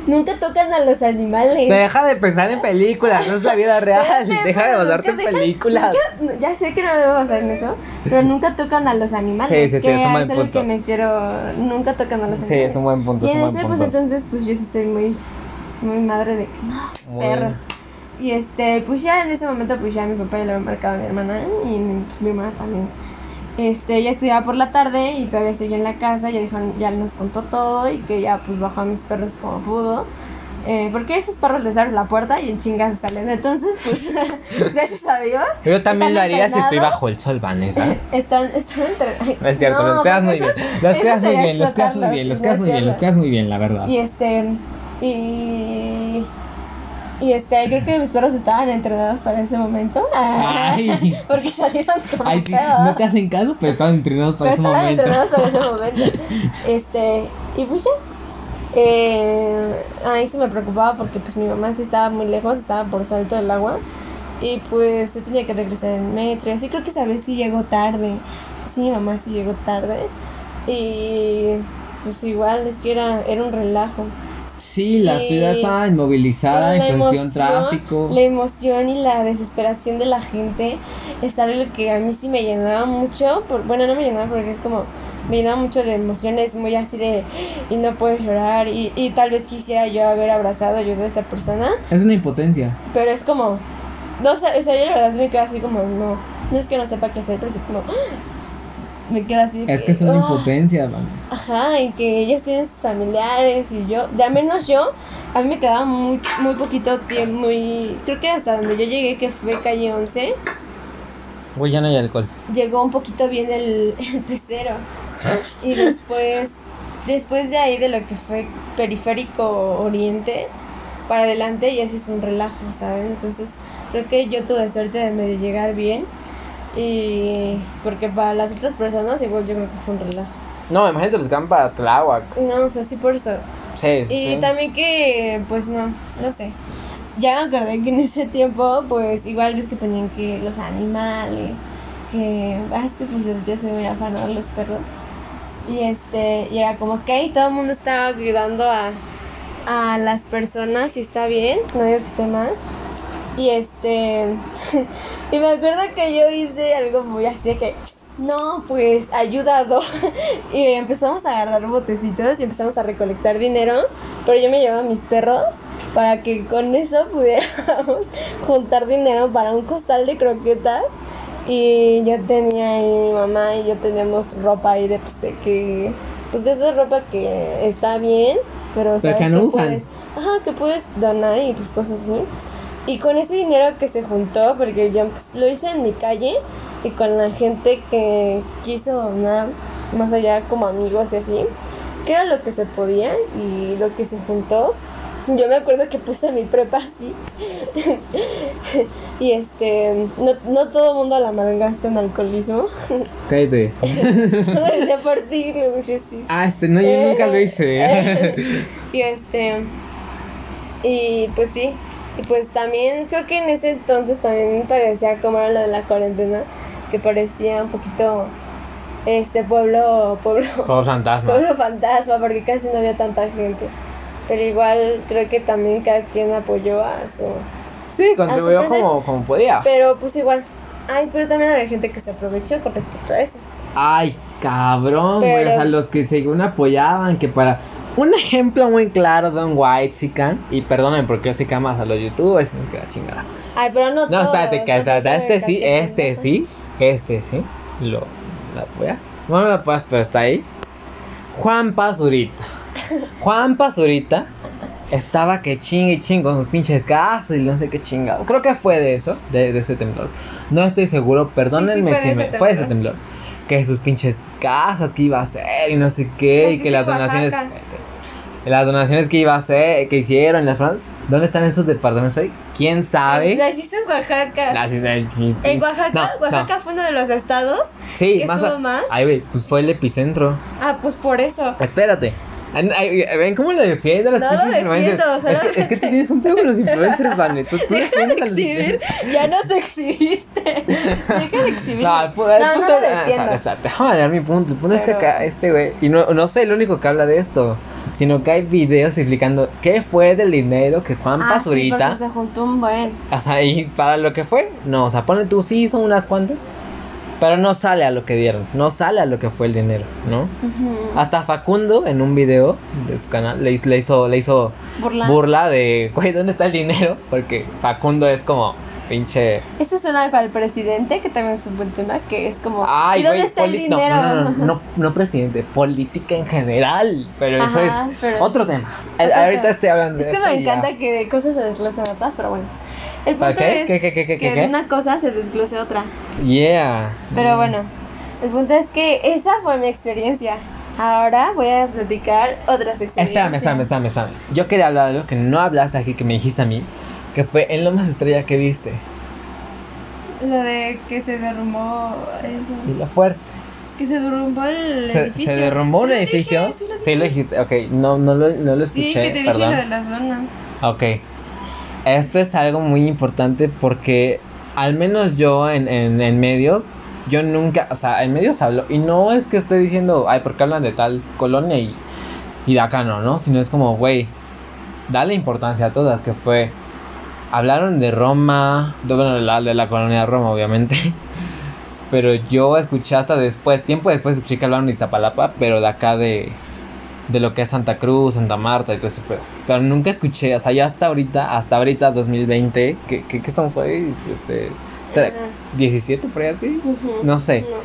S2: nunca tocan a los animales.
S1: Deja de pensar en películas, no es la vida real. Deja de basarte en películas.
S2: nunca- ya sé que no debo basar en eso, pero nunca tocan a los animales.
S1: Sí, sí, sí,
S2: que
S1: es un buen punto.
S2: que me quiero. Nunca tocan a los
S1: Sí,
S2: animales.
S1: es un buen punto,
S2: Y en ese, pues
S1: punto.
S2: entonces, pues yo sí soy muy, muy madre de que no, perros. Y este, pues ya en ese momento, pues ya mi papá ya le había marcado a mi hermana y mi, mi hermana también. Este, ella estudiaba por la tarde y todavía seguía en la casa, ya, dijo, ya nos contó todo y que ya pues bajó a mis perros como pudo. Eh, porque esos perros les abres la puerta y en chingas salen. Entonces, pues, gracias a Dios.
S1: Yo también lo haría si estoy bajo el sol, Vanessa.
S2: Están, están entre...
S1: No es cierto, los
S2: no, pues
S1: muy bien. Los cuidas muy bien, los cuidas muy bien, los
S2: es
S1: muy bien, los cuidas muy bien, la verdad.
S2: Y este. Y. Y este, creo que mis perros estaban entrenados para ese momento.
S1: Ay.
S2: Porque salieron como
S1: Ay, sí,
S2: pedos.
S1: no te hacen caso, pero estaban entrenados para
S2: Pero
S1: ese
S2: estaban
S1: momento.
S2: entrenados para ese momento. Este, y pues ya. Eh, ahí se me preocupaba porque pues mi mamá sí estaba muy lejos, estaba por salto del agua. Y pues se tenía que regresar en metro. Así creo que esa vez sí llegó tarde. Sí, mi mamá sí llegó tarde. Y pues igual es que era, era un relajo.
S1: Sí, la ciudad estaba inmovilizada en cuestión
S2: emoción,
S1: tráfico.
S2: La emoción y la desesperación de la gente es algo que a mí sí me llenaba mucho. Por, bueno, no me llenaba porque es como, me llenaba mucho de emociones, muy así de, y no puedes llorar, y, y tal vez quisiera yo haber abrazado yo a esa persona,
S1: Es una impotencia.
S2: pero es como, no sé, o sea, yo la verdad me quedo así como, no, no es que no sepa qué hacer, pero es como, me quedo así. de
S1: Es que es una
S2: "Ah".
S1: impotencia, man.
S2: Ajá, y que ellas tienen sus familiares y yo, de al menos yo, a mí me quedaba muy, muy poquito tiempo, muy, creo que hasta donde yo llegué, que fue calle 11,
S1: Güey, ya no hay alcohol.
S2: llegó un poquito bien el, el pecero. Y después, después de ahí de lo que fue periférico oriente, para adelante ya sí es un relajo, ¿saben? Entonces creo que yo tuve suerte de medio llegar bien. Y porque para las otras personas igual yo creo que fue un relajo.
S1: No, imagínate los que van para Tláhuac.
S2: No, o sea, sí por eso.
S1: Sí, sí.
S2: Y
S1: sí.
S2: también que, pues no, no sé. Ya me acordé que en ese tiempo, pues igual ves que ponían que los animales, que, ah, es pues yo soy muy afán de los perros. Y este, y era como que todo el mundo estaba ayudando a, a las personas y está bien, no digo que esté mal. Y este, y me acuerdo que yo hice algo muy así de que, no, pues ayudado. y empezamos a agarrar botecitos y empezamos a recolectar dinero, pero yo me llevaba mis perros para que con eso pudiéramos juntar dinero para un costal de croquetas. Y yo tenía ahí mi mamá y yo teníamos ropa ahí de, pues, de que, pues de esa ropa que está bien, pero,
S1: Pero
S2: sabes
S1: que no usan.
S2: puedes, ajá, que puedes donar y pues cosas así. Y con ese dinero que se juntó, porque yo pues, lo hice en mi calle y con la gente que quiso donar, más allá como amigos y así, que era lo que se podía y lo que se juntó. Yo me acuerdo que puse mi prepa así. y este, no, no todo el mundo la malgasta en alcoholismo.
S1: Cállate.
S2: No lo decía por ti, lo decía así.
S1: ah, este, no, yo nunca lo hice.
S2: y este y pues sí y pues también creo que en ese entonces también me parecía como era lo de la cuarentena que parecía un poquito este pueblo pueblo
S1: Todo fantasma.
S2: pueblo fantasma porque casi no había tanta gente pero igual creo que también cada quien apoyó a su
S1: Sí, contribuyó como, como podía.
S2: pero pues igual ay pero también había gente que se aprovechó con respecto a eso
S1: Ay, cabrón, güey.
S2: Pero-
S1: O sea, los que según apoyaban, que para. Un ejemplo muy claro de un white sican. Y perdónenme porque yo sé más a los youtubers. y me queda chingada.
S2: ay pero no
S1: No, espérate, que este sí, este sí, este sí. Lo la apoya. No me lo apoyas, pero está ahí. Juan Pazurita. Juan Pazurita estaba que chingue y chingue con sus pinches casas y no sé qué chingado. Creo que fue de eso, de, de ese temblor. No estoy seguro, perdónenme
S2: fue
S1: si me. Fue de ese
S2: temblor.
S1: temblor. Que sus pinches casas que iba a hacer y no sé qué.
S2: Pues
S1: y que las donaciones.
S2: Oaxaca.
S1: Las donaciones que iba a hacer, que hicieron, las ¿Dónde están esos departamentos hoy? ¿Quién sabe?
S2: La hiciste en Oaxaca.
S1: Las-
S2: En Oaxaca,
S1: No,
S2: Oaxaca
S1: no.
S2: fue uno de los estados.
S1: Sí,
S2: ¿que
S1: más, a-
S2: más?
S1: Ay, güey, pues fue el epicentro.
S2: Ah, pues por eso.
S1: Espérate. ¿Ven cómo lo defiende a los
S2: No
S1: pinches influencers?
S2: defiendo,
S1: Es que, es que tú tienes un pedo con los influencers, Vane. Tú, tú
S2: Deja de
S1: defiendes a los
S2: exhibir. Ya nos exhibiste. Deja de exhibir.
S1: No, el, el
S2: no,
S1: punto
S2: no lo
S1: es- ah, déjame dar mi punto. El punto es que
S2: Pero-
S1: acá este güey, y no, no soy el único que habla de esto, sino que hay videos explicando qué fue del dinero que Juan
S2: Ah, sí,
S1: Pazurita,
S2: porque se juntó un buen.
S1: o sea, y para lo que fue, no, o sea, pone tú, sí hizo unas cuantas, pero no sale a lo que dieron, no sale a lo que fue el dinero, ¿no? Hasta Facundo en un video de su canal le, hizo- le hizo le hizo
S2: Burla.
S1: burla de, güey, ¿dónde está el dinero? Porque Facundo es como pinche
S2: Esto suena para el presidente, que también es un buen tema, que es como,
S1: Ay,
S2: ¿y dónde está el dinero?
S1: No, no, no, no, no, presidente, política en general, pero eso es
S2: pero-
S1: otro tema.
S2: Otro
S1: ahorita
S2: tema.
S1: estoy hablando de
S2: Es que
S1: esto
S2: me
S1: ya.
S2: encanta que de cosas se desglosen otras, pero bueno. El
S1: ¿Para
S2: punto
S1: qué?
S2: es
S1: ¿Qué, qué, qué, qué,
S2: que de una cosa se desglose otra.
S1: Yeah.
S2: Pero bueno, el punto es que esa fue mi experiencia. Ahora voy a platicar otras experiencias.
S1: Espérame, espérame, espérame, espérame. Yo quería hablar de algo que no hablaste aquí, que me dijiste a mí, que fue en lo más estrella que viste.
S2: Lo de que se derrumbó eso.
S1: Y lo fuerte.
S2: Que se derrumbó el
S1: Se,
S2: edificio.
S1: se derrumbó un edificio.
S2: dije, sí lo
S1: Sí lo
S2: dije.
S1: dijiste. Ok, no, no, lo, no lo escuché.
S2: Sí, que te dije
S1: perdón.
S2: lo de las donas.
S1: Ok. Esto es algo muy importante porque al menos yo en, en, en medios, yo nunca, o sea, en medios hablo, y no es que estoy diciendo, ay, porque hablan de tal colonia y, y de acá no, ¿no? Sino es como, güey, dale importancia a todas, que fue, hablaron de Roma, de, bueno, de la, de la colonia Roma, obviamente, Pero yo escuché hasta después, tiempo después escuché que hablaron de Iztapalapa, pero de acá de, de lo que es Santa Cruz, Santa Marta y todo eso. Pero, pero nunca escuché, o sea, ya hasta ahorita, hasta ahorita 2020, ¿qué, qué, qué estamos ahí? Este, tre-
S2: Ajá.
S1: 17 por ahí así, no sé.
S2: No.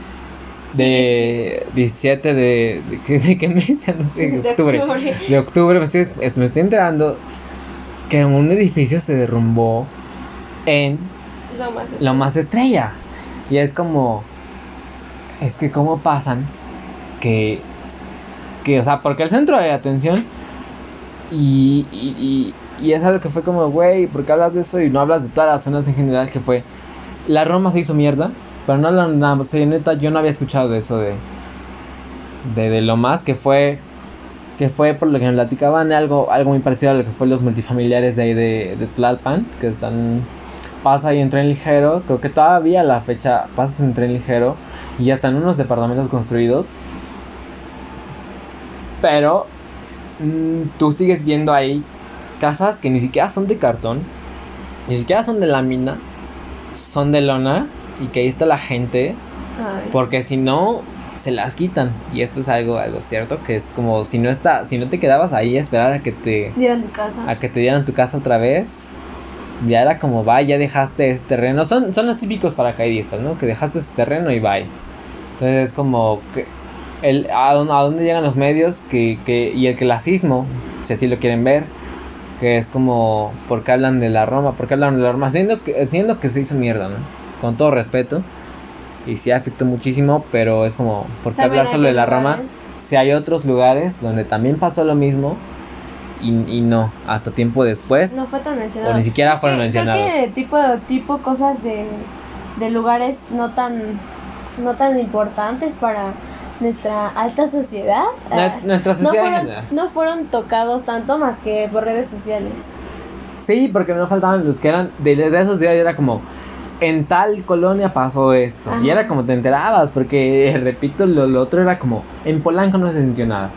S1: De 17 de, de, ¿qué- de qué mes? No sé, de octubre.
S2: octubre.
S1: De octubre, me estoy, es- me estoy enterando que un edificio se derrumbó en
S2: Lo más
S1: lo más estrella. Y es como. Es que, ¿cómo pasan? Que. Que, o sea, porque el centro de atención. Y. Y, y, y es algo que fue como, güey, ¿por qué hablas de eso? Y no hablas de todas las zonas en general. Que fue. La Roma se hizo mierda. Pero no hablan nada más. Oye, neta, yo no había escuchado de eso de. De, lo más que fue. Que fue por lo que me platicaban algo, algo muy parecido a lo que fue los multifamiliares de ahí de, Tlalpan. Que están pasa ahí en tren ligero, creo que todavía la fecha pasas en tren ligero y ya están unos departamentos construidos. Pero mm, tú sigues viendo ahí casas que ni siquiera son de cartón, ni siquiera son de lámina, son de lona y que ahí está la gente,
S2: Ay,
S1: porque si no se las quitan y esto es algo algo cierto que es como si no está si no te quedabas ahí a esperar a que te
S2: dieron tu casa.
S1: a que te dieran tu casa otra vez. Ya era como, va, ya dejaste este terreno. Son, son los típicos paracaidistas, ¿no? Que dejaste ese terreno y bye. Entonces es como, que el, a, dónde, a dónde llegan los medios que, que, y el clasismo, si así lo quieren ver. Que es como, ¿por qué hablan de la Roma? ¿Por qué hablan de la Roma? Entiendo que, entiendo que se hizo mierda, ¿no? Con todo respeto. Y sí afectó muchísimo, pero es como, ¿por qué hablar solo de la Roma? Si hay otros lugares donde también pasó lo mismo y, y no, hasta tiempo después.
S2: No fue tan mencionado.
S1: O ni siquiera fueron
S2: Creo que-
S1: mencionados.
S2: Creo que tipo, tipo cosas de, de lugares no tan, no tan importantes para nuestra alta sociedad. Ah,
S1: nuestra
S2: no
S1: sociedad en
S2: fueron,
S1: general.
S2: no fueron tocados tanto más que por redes sociales.
S1: Sí, porque no faltaban los que eran de, de esa sociedad y era como en tal colonia pasó esto. Y era como te enterabas, porque repito, lo, lo otro era como en Polanco no se sintió nada.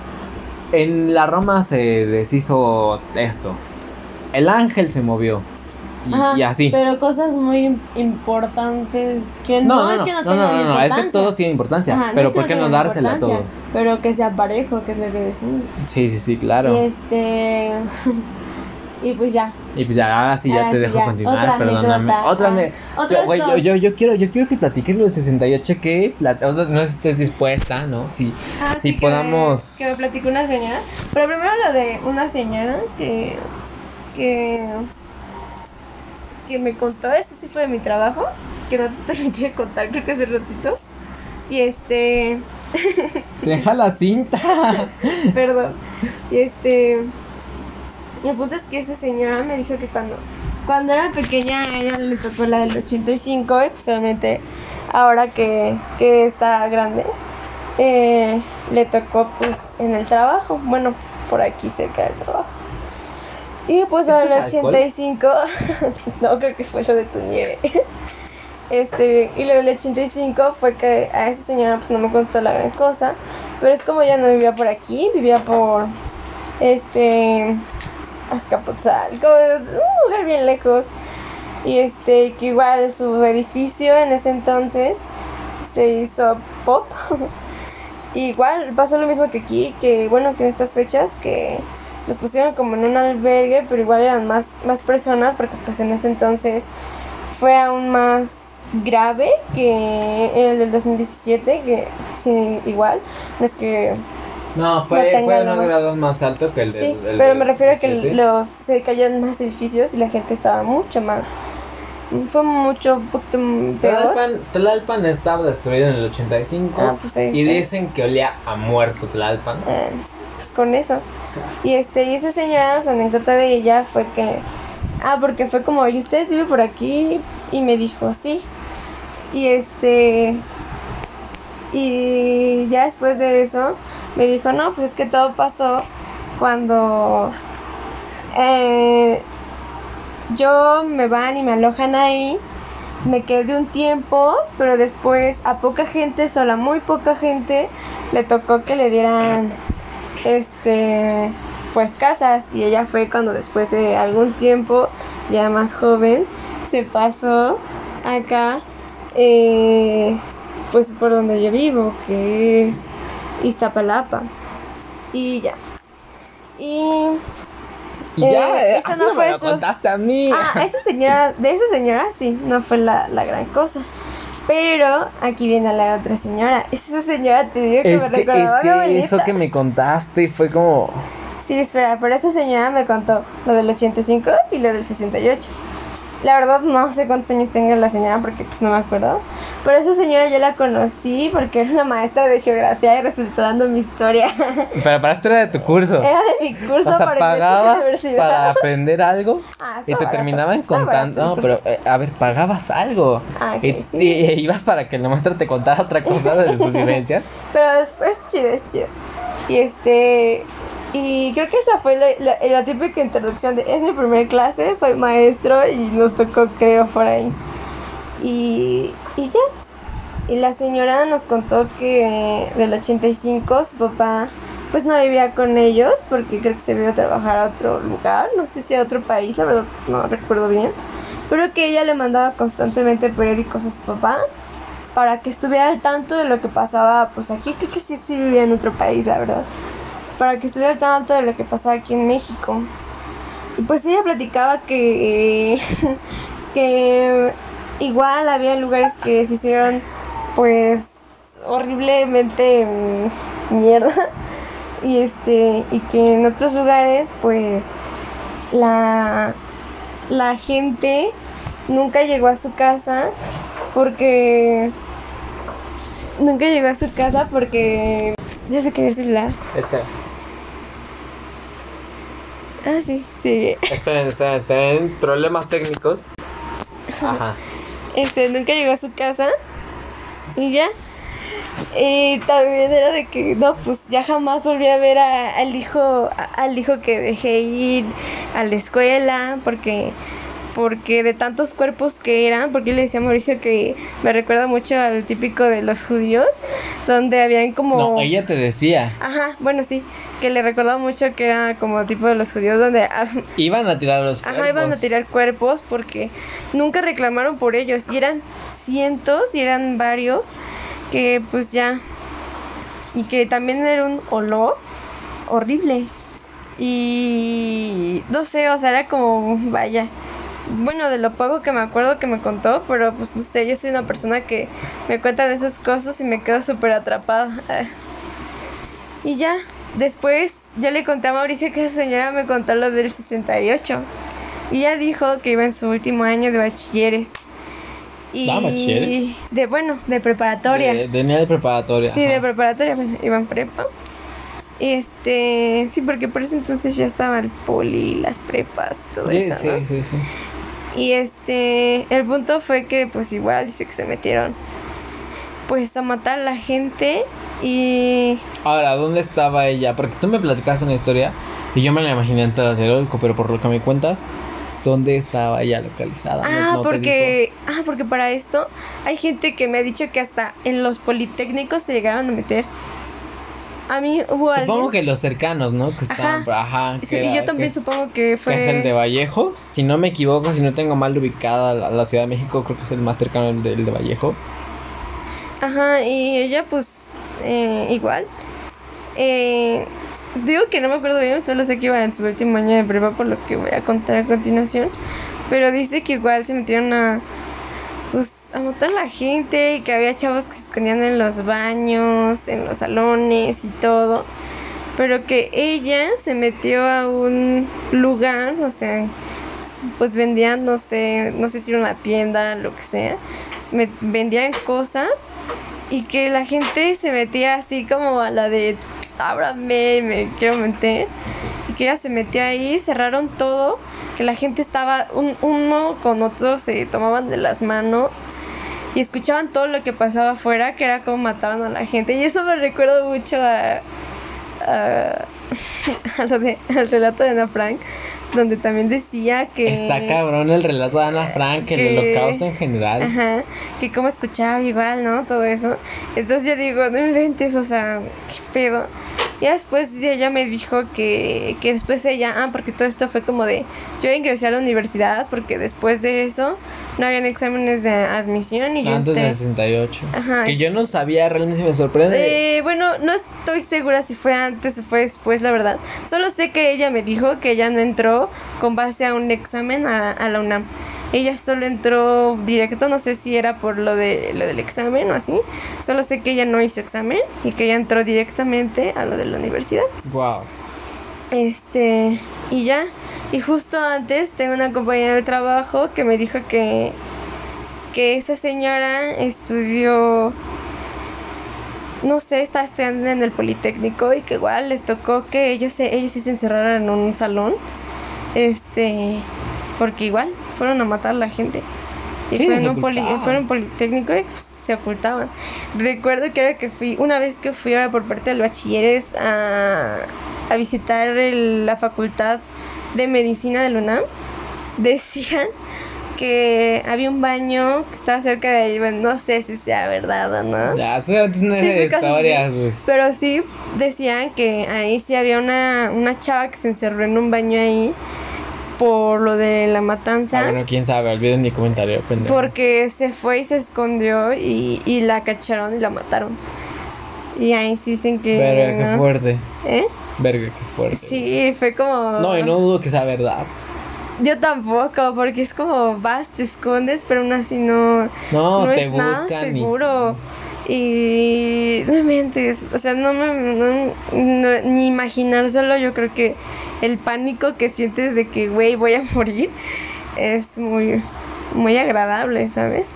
S1: En la Roma se deshizo esto. El ángel se movió. Y,
S2: Ajá,
S1: y así.
S2: Pero cosas muy importantes que no,
S1: no, no,
S2: es que no,
S1: no,
S2: tengan
S1: no, no, no, es
S2: importancia.
S1: que todos tienen importancia.
S2: Ajá,
S1: pero
S2: es
S1: ¿por qué no dársela a todo?
S2: importancia, Pero que sea parejo, que es lo que decimos.
S1: Sí, sí, sí, claro.
S2: Y este. y pues ya.
S1: Y pues ya, ahora sí ya te
S2: sí,
S1: dejo
S2: ya.
S1: continuar,
S2: Otra
S1: perdóname.
S2: anécdota.
S1: Otra
S2: Ah,
S1: yo, güey, yo, yo, yo quiero, yo quiero que platiques lo de 68 que plat- o sea, no sé si estés dispuesta, ¿no? Si,
S2: Ah,
S1: si
S2: sí, que
S1: podamos.
S2: Me, que me platicó una señora. Pero primero lo de una señora que. que. Que me contó, este sí fue de mi trabajo. Que no te de contar, creo que hace ratito. Y este.
S1: Deja la cinta.
S2: Perdón. Y este. Y el punto es que esa señora me dijo que cuando, cuando era pequeña a ella le tocó la del 85 y pues obviamente ahora que, que está grande eh, le tocó pues en el trabajo, bueno, por aquí cerca del trabajo. Y pues
S1: ¿Esto
S2: en el
S1: es alcohol?
S2: 85, no creo que fue lo de tu nieve. Este, y lo del 85 fue que a esa señora pues no me contó la gran cosa, pero es como ella no vivía por aquí, vivía por este Azcapotzalco, un lugar bien lejos. Y este, que igual su edificio en ese entonces se hizo pop. igual pasó lo mismo que aquí, que bueno, que en estas fechas que los pusieron como en un albergue, pero igual eran más, más personas, porque pues en ese entonces fue aún más grave que el del 2017, que sí, igual, no es que
S1: No,
S2: No
S1: fue,
S2: nada
S1: unos
S2: más.
S1: grados más alto que el del.
S2: Sí,
S1: el
S2: pero
S1: del
S2: me refiero a que
S1: 17.
S2: los se cayeron más edificios y la gente estaba mucho más. Fue mucho peor.
S1: Tlalpan, Tlalpan estaba destruido en el 85
S2: Ah, pues
S1: y dicen que olía a muerto Tlalpan.
S2: Eh, pues con eso. Y este, y esa señora, su anécdota de ella fue que. Ah, porque fue como, ¿y usted vive por aquí? Y me dijo, sí. Y este. Y ya después de eso, me dijo, no, pues es que todo pasó cuando. eh, yo me van y me alojan ahí. Me quedé un tiempo, pero después a poca gente, solo a muy poca gente, le tocó que le dieran este pues casas y ella fue cuando después de algún tiempo ya más joven se pasó acá eh, pues por donde yo vivo, que es Iztapalapa. Y ya. Y
S1: Y ya,
S2: Eh,
S1: eh, así
S2: no
S1: no
S2: fue
S1: me lo
S2: su-
S1: contaste a mí.
S2: Ah, esa señora, de esa señora sí, no fue la, la gran cosa. Pero aquí viene la otra señora. Esa señora te digo que
S1: es
S2: me
S1: que,
S2: recordaba
S1: es
S2: a mi
S1: que eso
S2: abuelita.
S1: que me contaste fue como...
S2: Sí, espera, pero esa señora me contó lo del 85 y lo del 68. La verdad no sé cuántos años tenga la señora porque pues no me acuerdo. Pero esa señora yo la conocí porque era una maestra de geografía y resultó dando mi historia.
S1: Pero para esto era de tu curso.
S2: era de mi curso
S1: o sea,
S2: para
S1: pagabas
S2: universidad.
S1: para aprender algo
S2: Ah,
S1: y te
S2: barato,
S1: terminaban contando. No, pero eh, a ver, pagabas algo.
S2: Ah, ok,
S1: y,
S2: sí.
S1: y- y ibas para que la maestra te contara otra cosa de sus vivencias.
S2: Pero es, es chido, es chido. Y este. Y creo que esa fue la, la- la típica introducción de es mi primer clase, soy maestro y nos tocó, creo, por ahí. Y, y ya. Y la señora nos contó que del 85 su papá pues no vivía con ellos porque creo que se vio a trabajar a otro lugar, no sé si a otro país, la verdad no recuerdo bien. Pero que ella le mandaba constantemente periódicos a su papá para que estuviera al tanto de lo que pasaba, pues aquí creo que sí, sí vivía en otro país, la verdad, para que estuviera al tanto de lo que pasaba aquí en México. Y pues ella platicaba que, que igual había lugares que se hicieron pues horriblemente mm, mierda y este y que en otros lugares pues la la gente nunca llegó a su casa porque nunca llegó a su casa porque ya se cayó el celular.
S1: Espera,
S2: Ah, sí, sí.
S1: esperen, esperen, esperen. Problemas técnicos. Ajá.
S2: Este, nunca llegó a su casa y ya. Y también era de que, no, pues ya jamás volví a ver a- al hijo, al hijo que dejé ir a la escuela, porque, porque de tantos cuerpos que eran, porque yo le decía a Mauricio que me recuerda mucho al típico de los judíos, donde habían como...
S1: No, ella te decía.
S2: Ajá, bueno, sí, que le recordaba mucho que era como tipo de los judíos, donde ah,
S1: Iban a tirar los
S2: Ajá, iban a
S1: cuerpos.
S2: tirar cuerpos porque nunca reclamaron por ellos. Y eran cientos y eran varios que pues ya... Y que también era un olor horrible. Y no sé, o sea, era como, vaya. Bueno, de lo poco que me acuerdo que me contó, pero pues no sé, yo soy una persona que me cuentan esas cosas y me quedo súper atrapada. Y ya, después yo le conté a Mauricio que esa señora me contó lo del 68. Y ella dijo que iba en su último año de bachilleres. Y
S1: Ah, ¿bachilleres?
S2: de bueno, de preparatoria.
S1: De, venía de preparatoria.
S2: Sí,
S1: ajá.
S2: de preparatoria, bueno, iba en prepa. Este, sí, porque por ese entonces ya estaba el poli, las prepas todo
S1: Sí,
S2: eso,
S1: sí,
S2: ¿no?
S1: sí, sí.
S2: Y este, el punto fue que pues igual dice que se metieron pues a matar a la gente y
S1: Ahora, ¿dónde estaba ella? Porque tú me platicaste una historia y yo me la imaginé en Tlatelolco, pero por lo que me cuentas, ¿dónde estaba ella localizada?
S2: Ah,
S1: no
S2: porque ah, porque para esto hay gente que me ha dicho que hasta en los politécnicos se llegaron a meter. A mí hubo.
S1: Supongo
S2: alguien
S1: que los cercanos, ¿no? Que estaban, ajá. que
S2: Sí,
S1: era-
S2: y yo también supongo que
S1: que
S2: fue
S1: es el de Vallejo. Si no me equivoco, si no tengo mal ubicada la, la Ciudad de México, creo que es el más cercano el de, el de Vallejo.
S2: Ajá, y ella pues eh, igual. Eh, digo que no me acuerdo bien, solo sé que iba en su último año de prueba por lo que voy a contar a continuación. Pero dice que igual se metieron a a matar la gente y que había chavos que se escondían en los baños, en los salones y todo. Pero que ella se metió a un lugar, o sea, pues vendían, no sé, no sé si era una tienda, lo que sea, vendían cosas y que la gente se metía así como a la de ábrame, me quiero meter y que ella se metió ahí, cerraron todo, que la gente estaba un, uno con otro se tomaban de las manos y escuchaban todo lo que pasaba afuera, que era como mataban a la gente y eso me recuerda mucho a, a, a lo de, al relato de Ana Frank donde también decía que
S1: Está cabrón el relato de Ana Frank, el
S2: que-
S1: holocausto en general.
S2: Ajá, que como escuchaba igual, ¿no? Todo eso. Entonces yo digo, no inventes, o sea, qué pedo. Y después ella me dijo que, que después ella, ah, porque todo esto fue como de, yo ingresé a la universidad porque después de eso no habían exámenes de admisión y yo
S1: Antes
S2: entré.
S1: del 68.
S2: Ajá.
S1: Que yo no sabía, realmente me sorprende.
S2: Eh, bueno, no estoy segura si fue antes o fue después, la verdad. Solo sé que ella me dijo que ella no entró con base a un examen a, a la UNAM. Ella solo entró directo, no sé si era por lo, de, lo del examen o así. Solo sé que ella no hizo examen y que ella entró directamente a lo de la universidad.
S1: Wow.
S2: Este, y ya. Y justo antes tengo una compañera de trabajo que me dijo que, que esa señora estudió, no sé, estaba estudiando en el Politécnico y que igual les tocó que ellos se, ellos sí se encerraran en un salón. Este, porque igual fueron a matar a la gente. Y
S1: Sí,
S2: fue
S1: se
S2: en, un poli-
S1: ocultaban.
S2: fue en un Politécnico y pues, se ocultaban. Recuerdo que ahora que fui, una vez que fui ahora por parte del bachilleres a, a visitar el- la facultad de medicina de UNAM, decían que había un baño que estaba cerca de ahí, bueno, no sé si sea verdad o no.
S1: Ya, eso es
S2: Sí,
S1: de historias,
S2: sí.
S1: pues.
S2: Pero sí decían que ahí sí había una, una chava que se encerró en un baño ahí por lo de la matanza.
S1: Ah, bueno, quién sabe, olviden mi comentario, pendejo.
S2: Porque se fue y se escondió y, y la cacharon y la mataron. Y ahí sí dicen que.
S1: Verga, qué fuerte.
S2: ¿Eh?
S1: Verga, qué fuerte.
S2: Sí, fue como.
S1: No, y no dudo que sea verdad.
S2: Yo tampoco, porque es como vas, te escondes, pero aún así no.
S1: No, te
S2: es nada
S1: buscan y-
S2: seguro. Y. No mientes. O sea, no me. no- no- ni imaginárselo, yo creo que el pánico que sientes de que, güey, voy a morir es muy. Muy agradable, ¿sabes?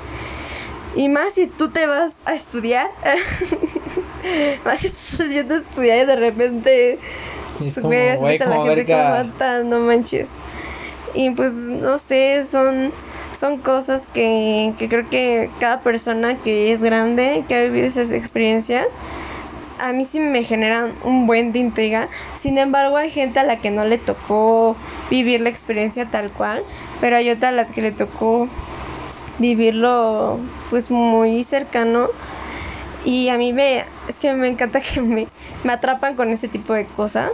S2: Y más si tú te vas a estudiar. más si tú estás yendo a estudiar y de repente.
S1: Es como,
S2: Güey, a la que mata, no manches. Y pues, no sé, son, son cosas que, que creo que cada persona que es grande, que ha vivido esas experiencias, a mí sí me generan un buen de intriga. Sin embargo, hay gente a la que no le tocó vivir la experiencia tal cual, pero hay otra a la que le tocó vivirlo pues muy cercano. Y a mí me, es que me encanta que me, me atrapan con ese tipo de cosas.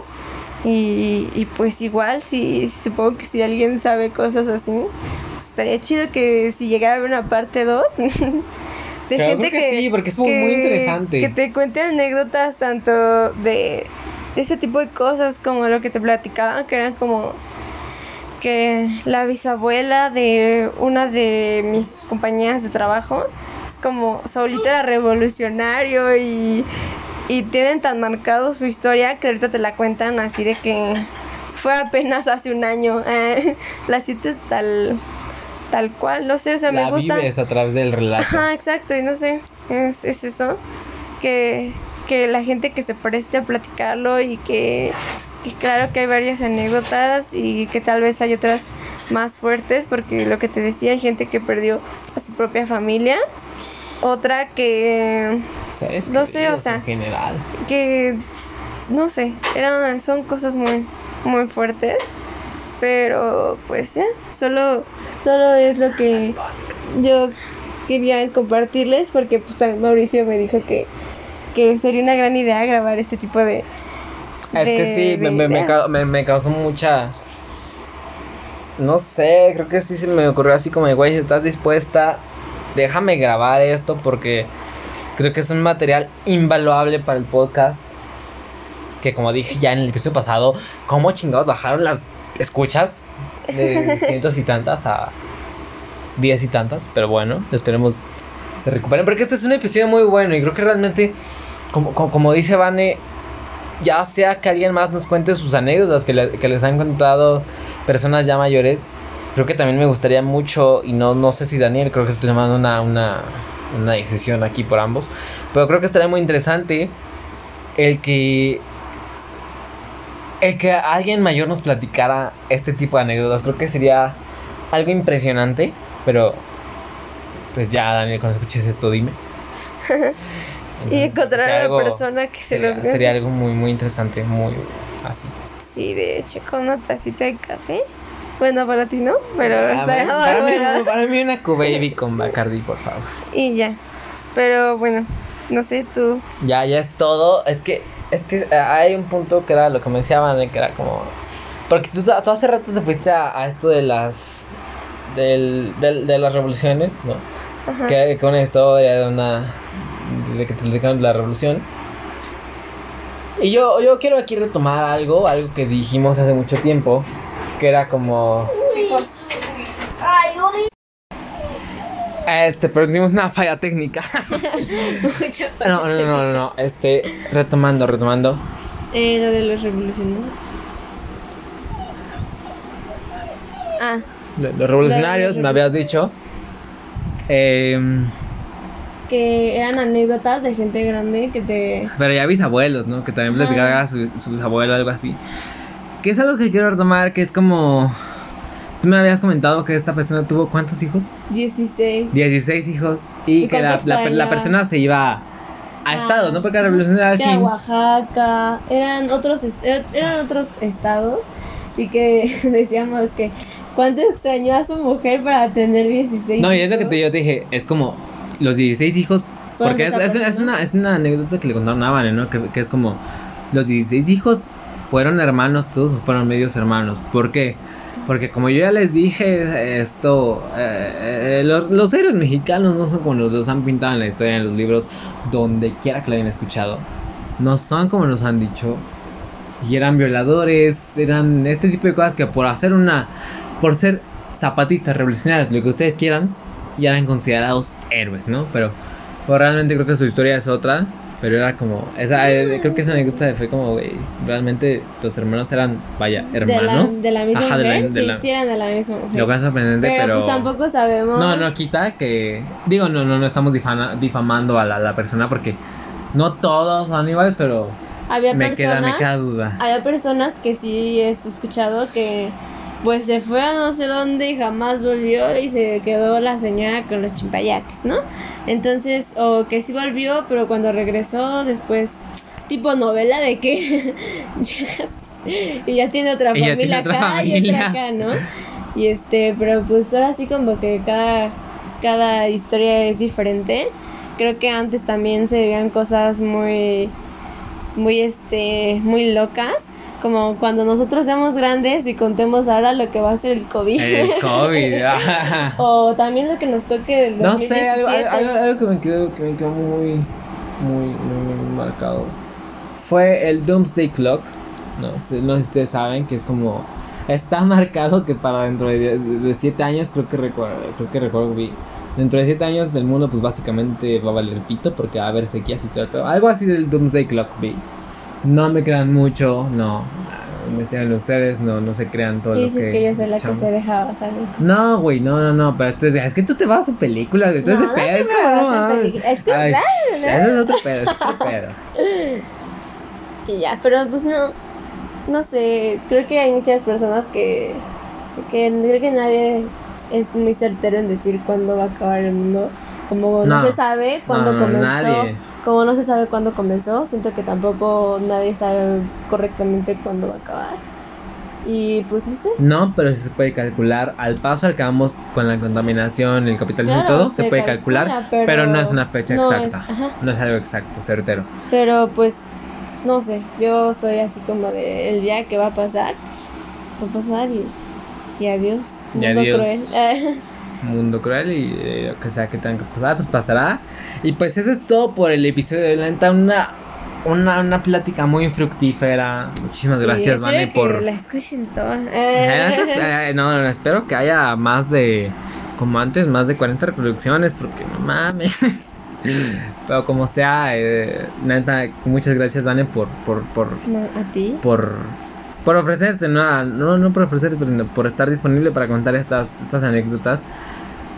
S2: Y, y pues igual, si supongo que si alguien sabe cosas así, estaría chido que si llegara a haber una parte 2 de
S1: Claro,
S2: gente
S1: creo que sí, porque es muy- muy interesante.
S2: Que te cuente anécdotas tanto de, de ese tipo de cosas como lo que te platicaba, que eran como que la bisabuela de una de mis compañeras de trabajo es como Saulito era revolucionario y, y tienen tan marcado su historia que ahorita te la cuentan así de que fue apenas hace un año. eh, la cita tal, tal cual, no sé, o sea,
S1: La
S2: me gusta.
S1: vives a través del relato.
S2: Ajá, exacto, y no sé, es, es eso, que, que la gente que se preste a platicarlo y que, que claro que hay varias anécdotas y que tal vez hay otras más fuertes, porque lo que te decía, hay gente que perdió a su propia familia, otra que,
S1: ¿Sabes?
S2: no sé, o sea,
S1: En general.
S2: que, no sé, eran, son cosas muy, muy fuertes, pero pues ya, solo, solo es lo que yo quería compartirles porque pues también Mauricio me dijo que, que sería una gran idea grabar este tipo de...
S1: Es que sí, me, me, me- me causó mucha... No sé, creo que sí se me ocurrió así como de, güey, si estás dispuesta, déjame grabar esto porque creo que es un material invaluable para el podcast. Que como dije ya en el episodio pasado, ¿cómo chingados bajaron las escuchas? De cientos y tantas a diez y tantas, pero bueno, esperemos se recuperen. Porque este es un episodio muy bueno y creo que realmente, como, como, dice Vane, ya sea que alguien más nos cuente sus anécdotas que, le- que les han contado personas ya mayores, creo que también me gustaría mucho, y no, no sé si Daniel, creo que estoy tomando una, una, una decisión aquí por ambos, pero creo que estaría muy interesante el que el que alguien mayor nos platicara este tipo de anécdotas, creo que sería algo impresionante, pero pues ya Daniel, cuando escuches esto, dime.
S2: y encontrar a la persona que se
S1: sería,
S2: cuente.
S1: sería algo muy muy interesante, muy así.
S2: Sí, de hecho, con una tacita de café. Bueno, para ti no, pero
S1: Ah,
S2: está
S1: bueno, para, mí, para mí una Q-Baby con Bacardi, por favor.
S2: Y ya. Pero bueno, no sé tú.
S1: Ya, ya es todo. Es que Es que eh, hay un punto que era lo que me decían, que era como... Porque tú, tú hace rato te fuiste a, a esto de las... Del, del, de las revoluciones, ¿no?
S2: Ajá.
S1: Que, que una historia de una... De que te explicaron la revolución. Y yo, yo quiero aquí retomar algo, algo que dijimos hace mucho tiempo, que era como...
S3: Chicos. Ay,
S1: Este, pero tuvimos una falla técnica.
S2: Mucho
S1: no, no, no, no, no, este, retomando, retomando.
S2: Eh, lo de los revolucionarios. Ah,
S1: Lo- Los revolucionarios, me habías dicho. Eh,
S2: que eran anécdotas de gente grande que te...
S1: pero ya bisabuelos, ¿no? Que también platicaba su, sus abuelos, algo así. Que es algo que quiero retomar, que es como... Tú me habías comentado que esta persona tuvo cuántos hijos?
S2: 16.
S1: 16 hijos. Y
S2: ¿Y
S1: que la, la, la persona se iba a
S2: Ah,
S1: estados, ¿no? Porque la revolución era
S2: era. Oaxaca, eran otros, er- eran otros estados y que decíamos que cuánto extrañó a su mujer para tener 16
S1: No, y es lo que
S2: hijos?
S1: te, yo te dije, es como los 16 hijos, porque es, es, es una, es una anécdota que le contaron a Vane, ¿no? Que, que es como, los 16 hijos fueron hermanos todos o fueron medios hermanos. ¿Por qué? Porque como yo ya les dije, esto, eh, eh, los, los héroes mexicanos no son como los, los han pintado en la historia, en los libros, donde quiera que lo hayan escuchado. No son como nos han dicho. Y eran violadores, eran este tipo de cosas que por hacer una, por ser zapatistas, revolucionarios, lo que ustedes quieran, ya eran considerados héroes, ¿no? Pero, pues, realmente creo que su historia es otra. Pero era como, esa, eh, creo que esa anécdota fue como, güey, realmente los hermanos eran, vaya,
S2: de la,
S1: hermanos.
S2: de la misma
S1: Ajá, de la-
S2: mujer,
S1: de
S2: sí,
S1: la-
S2: sí eran de la misma mujer.
S1: Lo que es sorprendente,
S2: pero,
S1: pero...
S2: pues tampoco sabemos.
S1: No, no quita que. Digo, no, no, no estamos difana- difamando a la, la persona porque no todos son iguales, pero
S2: había
S1: me queda,
S2: personas,
S1: me queda duda.
S2: había personas que sí he escuchado que pues se fue a no sé dónde y jamás volvió y se quedó la señora con los chimpayates, ¿no? Entonces, o que sí volvió, pero cuando regresó después, tipo novela de que y ya tiene otra familia
S1: tiene otra
S2: acá y otra acá, ¿no? Y este, pero pues ahora sí como que cada, cada historia es diferente. Creo que antes también se veían cosas muy, muy este, muy locas. Como cuando nosotros seamos grandes y contemos ahora lo que va a ser el COVID.
S1: El COVID.
S2: o también lo que nos toque del
S1: no sé, algo,
S2: 2017.
S1: algo, algo que me quedó, que me quedó muy, muy, muy, muy marcado. Fue el Doomsday Clock. No, sé- no sé si ustedes saben que es como. Está marcado que para dentro de 7 años, creo que recuerdo, creo que recuerdo vi. Dentro de 7 años el mundo pues básicamente va a valer pito porque va a haber sequías y todo, todo. Algo así del Doomsday Clock vi. No me crean mucho, no. Investiguen ustedes, no, no se crean todo
S2: Y
S1: lo
S2: dices
S1: que.
S2: que yo soy la que se dejaba salir.
S1: No, güey, no, no, no, pero esto es, es que tú te vas a películas, güey, todo
S2: No,
S1: ese
S2: no
S1: pedo, es
S2: me
S1: como, no,
S2: es que-
S1: Ay,
S2: no, no.
S1: Eso es otro pedo, es otro pedo.
S2: Y ya, pero pues no, no sé, creo que hay muchas personas que, que creo que nadie es muy certero en decir cuándo va a acabar el mundo. Como no, se sabe cuándo comenzó,
S1: nadie.
S2: Como no se sabe cuándo comenzó, siento que tampoco nadie sabe correctamente cuándo va a acabar. Y pues no sé.
S1: No, pero se puede calcular al paso al que vamos con la contaminación, el capitalismo y todo, se,
S2: se
S1: puede
S2: calcula,
S1: calcular,
S2: pero
S1: pero, no es una fecha
S2: no
S1: exacta,
S2: es-
S1: no es algo exacto, certero.
S2: Pero pues, no sé, yo soy así como de el día que va a pasar, va a pasar y, y adiós.
S1: Y
S2: mundo
S1: adiós.
S2: cruel.
S1: Mundo cruel y eh, lo que sea que tenga que pasar, pues pasará. Y pues eso es todo por el episodio de la neta, una, una, una plática muy fructífera. Muchísimas gracias,
S2: Sí,
S1: Vane, por...
S2: la escuchen toda.
S1: Eh, eh, no, no, espero que haya más de, como antes, más de 40 reproducciones, porque no mames. Pero como sea, eh, neta, muchas gracias, Vane, por, por, por,
S2: No, a ti.
S1: por, por ofrecerte, no, no, no por ofrecerte, pero por estar disponible para contar estas, estas anécdotas.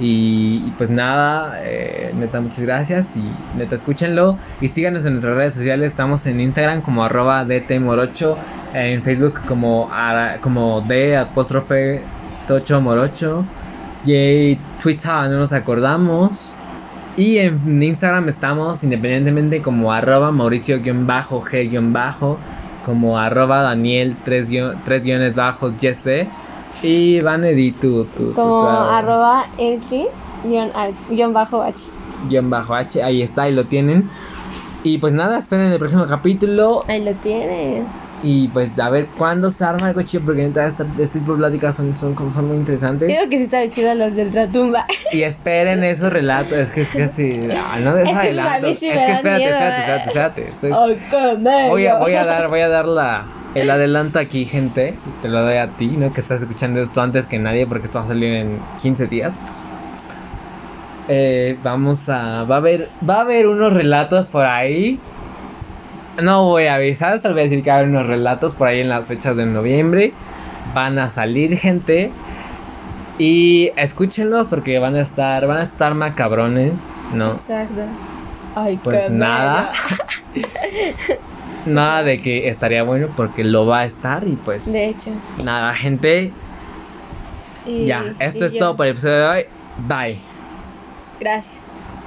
S1: Y, pues nada, eh, neta, muchas gracias y neta, escúchenlo y síganos en nuestras redes sociales. Estamos en Instagram como arroba DTMorocho, en Facebook como, como D Tocho Morocho y Twitter no nos acordamos. Y en Instagram estamos independientemente como arroba Mauricio-G- como arroba Daniel 3 guiones bajos YC y Vanedy tu, tu, tu-
S2: Como
S1: tu-
S2: arroba Esli guion, guion bajo H.
S1: guion bajo H, ahí está, ahí lo tienen. Y pues nada, esperen el próximo capítulo.
S2: Ahí lo tiene.
S1: Y pues a ver cuándo se arma algo chido. Porque neta, esta- este tipo de pláticas son, son, son muy interesantes.
S2: Digo que sí está chido los del Ultratumba.
S1: Y esperen esos relatos. Es que es casi. Ah, no
S2: Es que
S1: desadelantos.
S2: a mí sí
S1: es
S2: me
S1: que espérate,
S2: miedo,
S1: espérate,
S2: ¿eh?
S1: espérate, espérate. Es-
S2: medio.
S1: voy, a, voy a dar, voy a dar la, el adelanto aquí, gente. Te lo doy a ti, ¿no? Que estás escuchando esto antes que nadie. Porque esto va a salir en 15 días. Eh, vamos a. Va a haber. Va a haber unos relatos por ahí. No voy a avisar, solo voy a decir que va a haber unos relatos por ahí en las fechas de noviembre. Van a salir gente. Y escúchenlos porque van a estar. Van a estar macabrones. ¿no?
S2: Exacto. Ay,
S1: Pues nada. Nada de que estaría bueno porque lo va a estar. Y pues.
S2: De hecho.
S1: Nada, gente.
S2: Y-
S1: ya, esto
S2: y
S1: es
S2: yo-
S1: todo por el episodio de hoy. Bye.
S2: Gracias.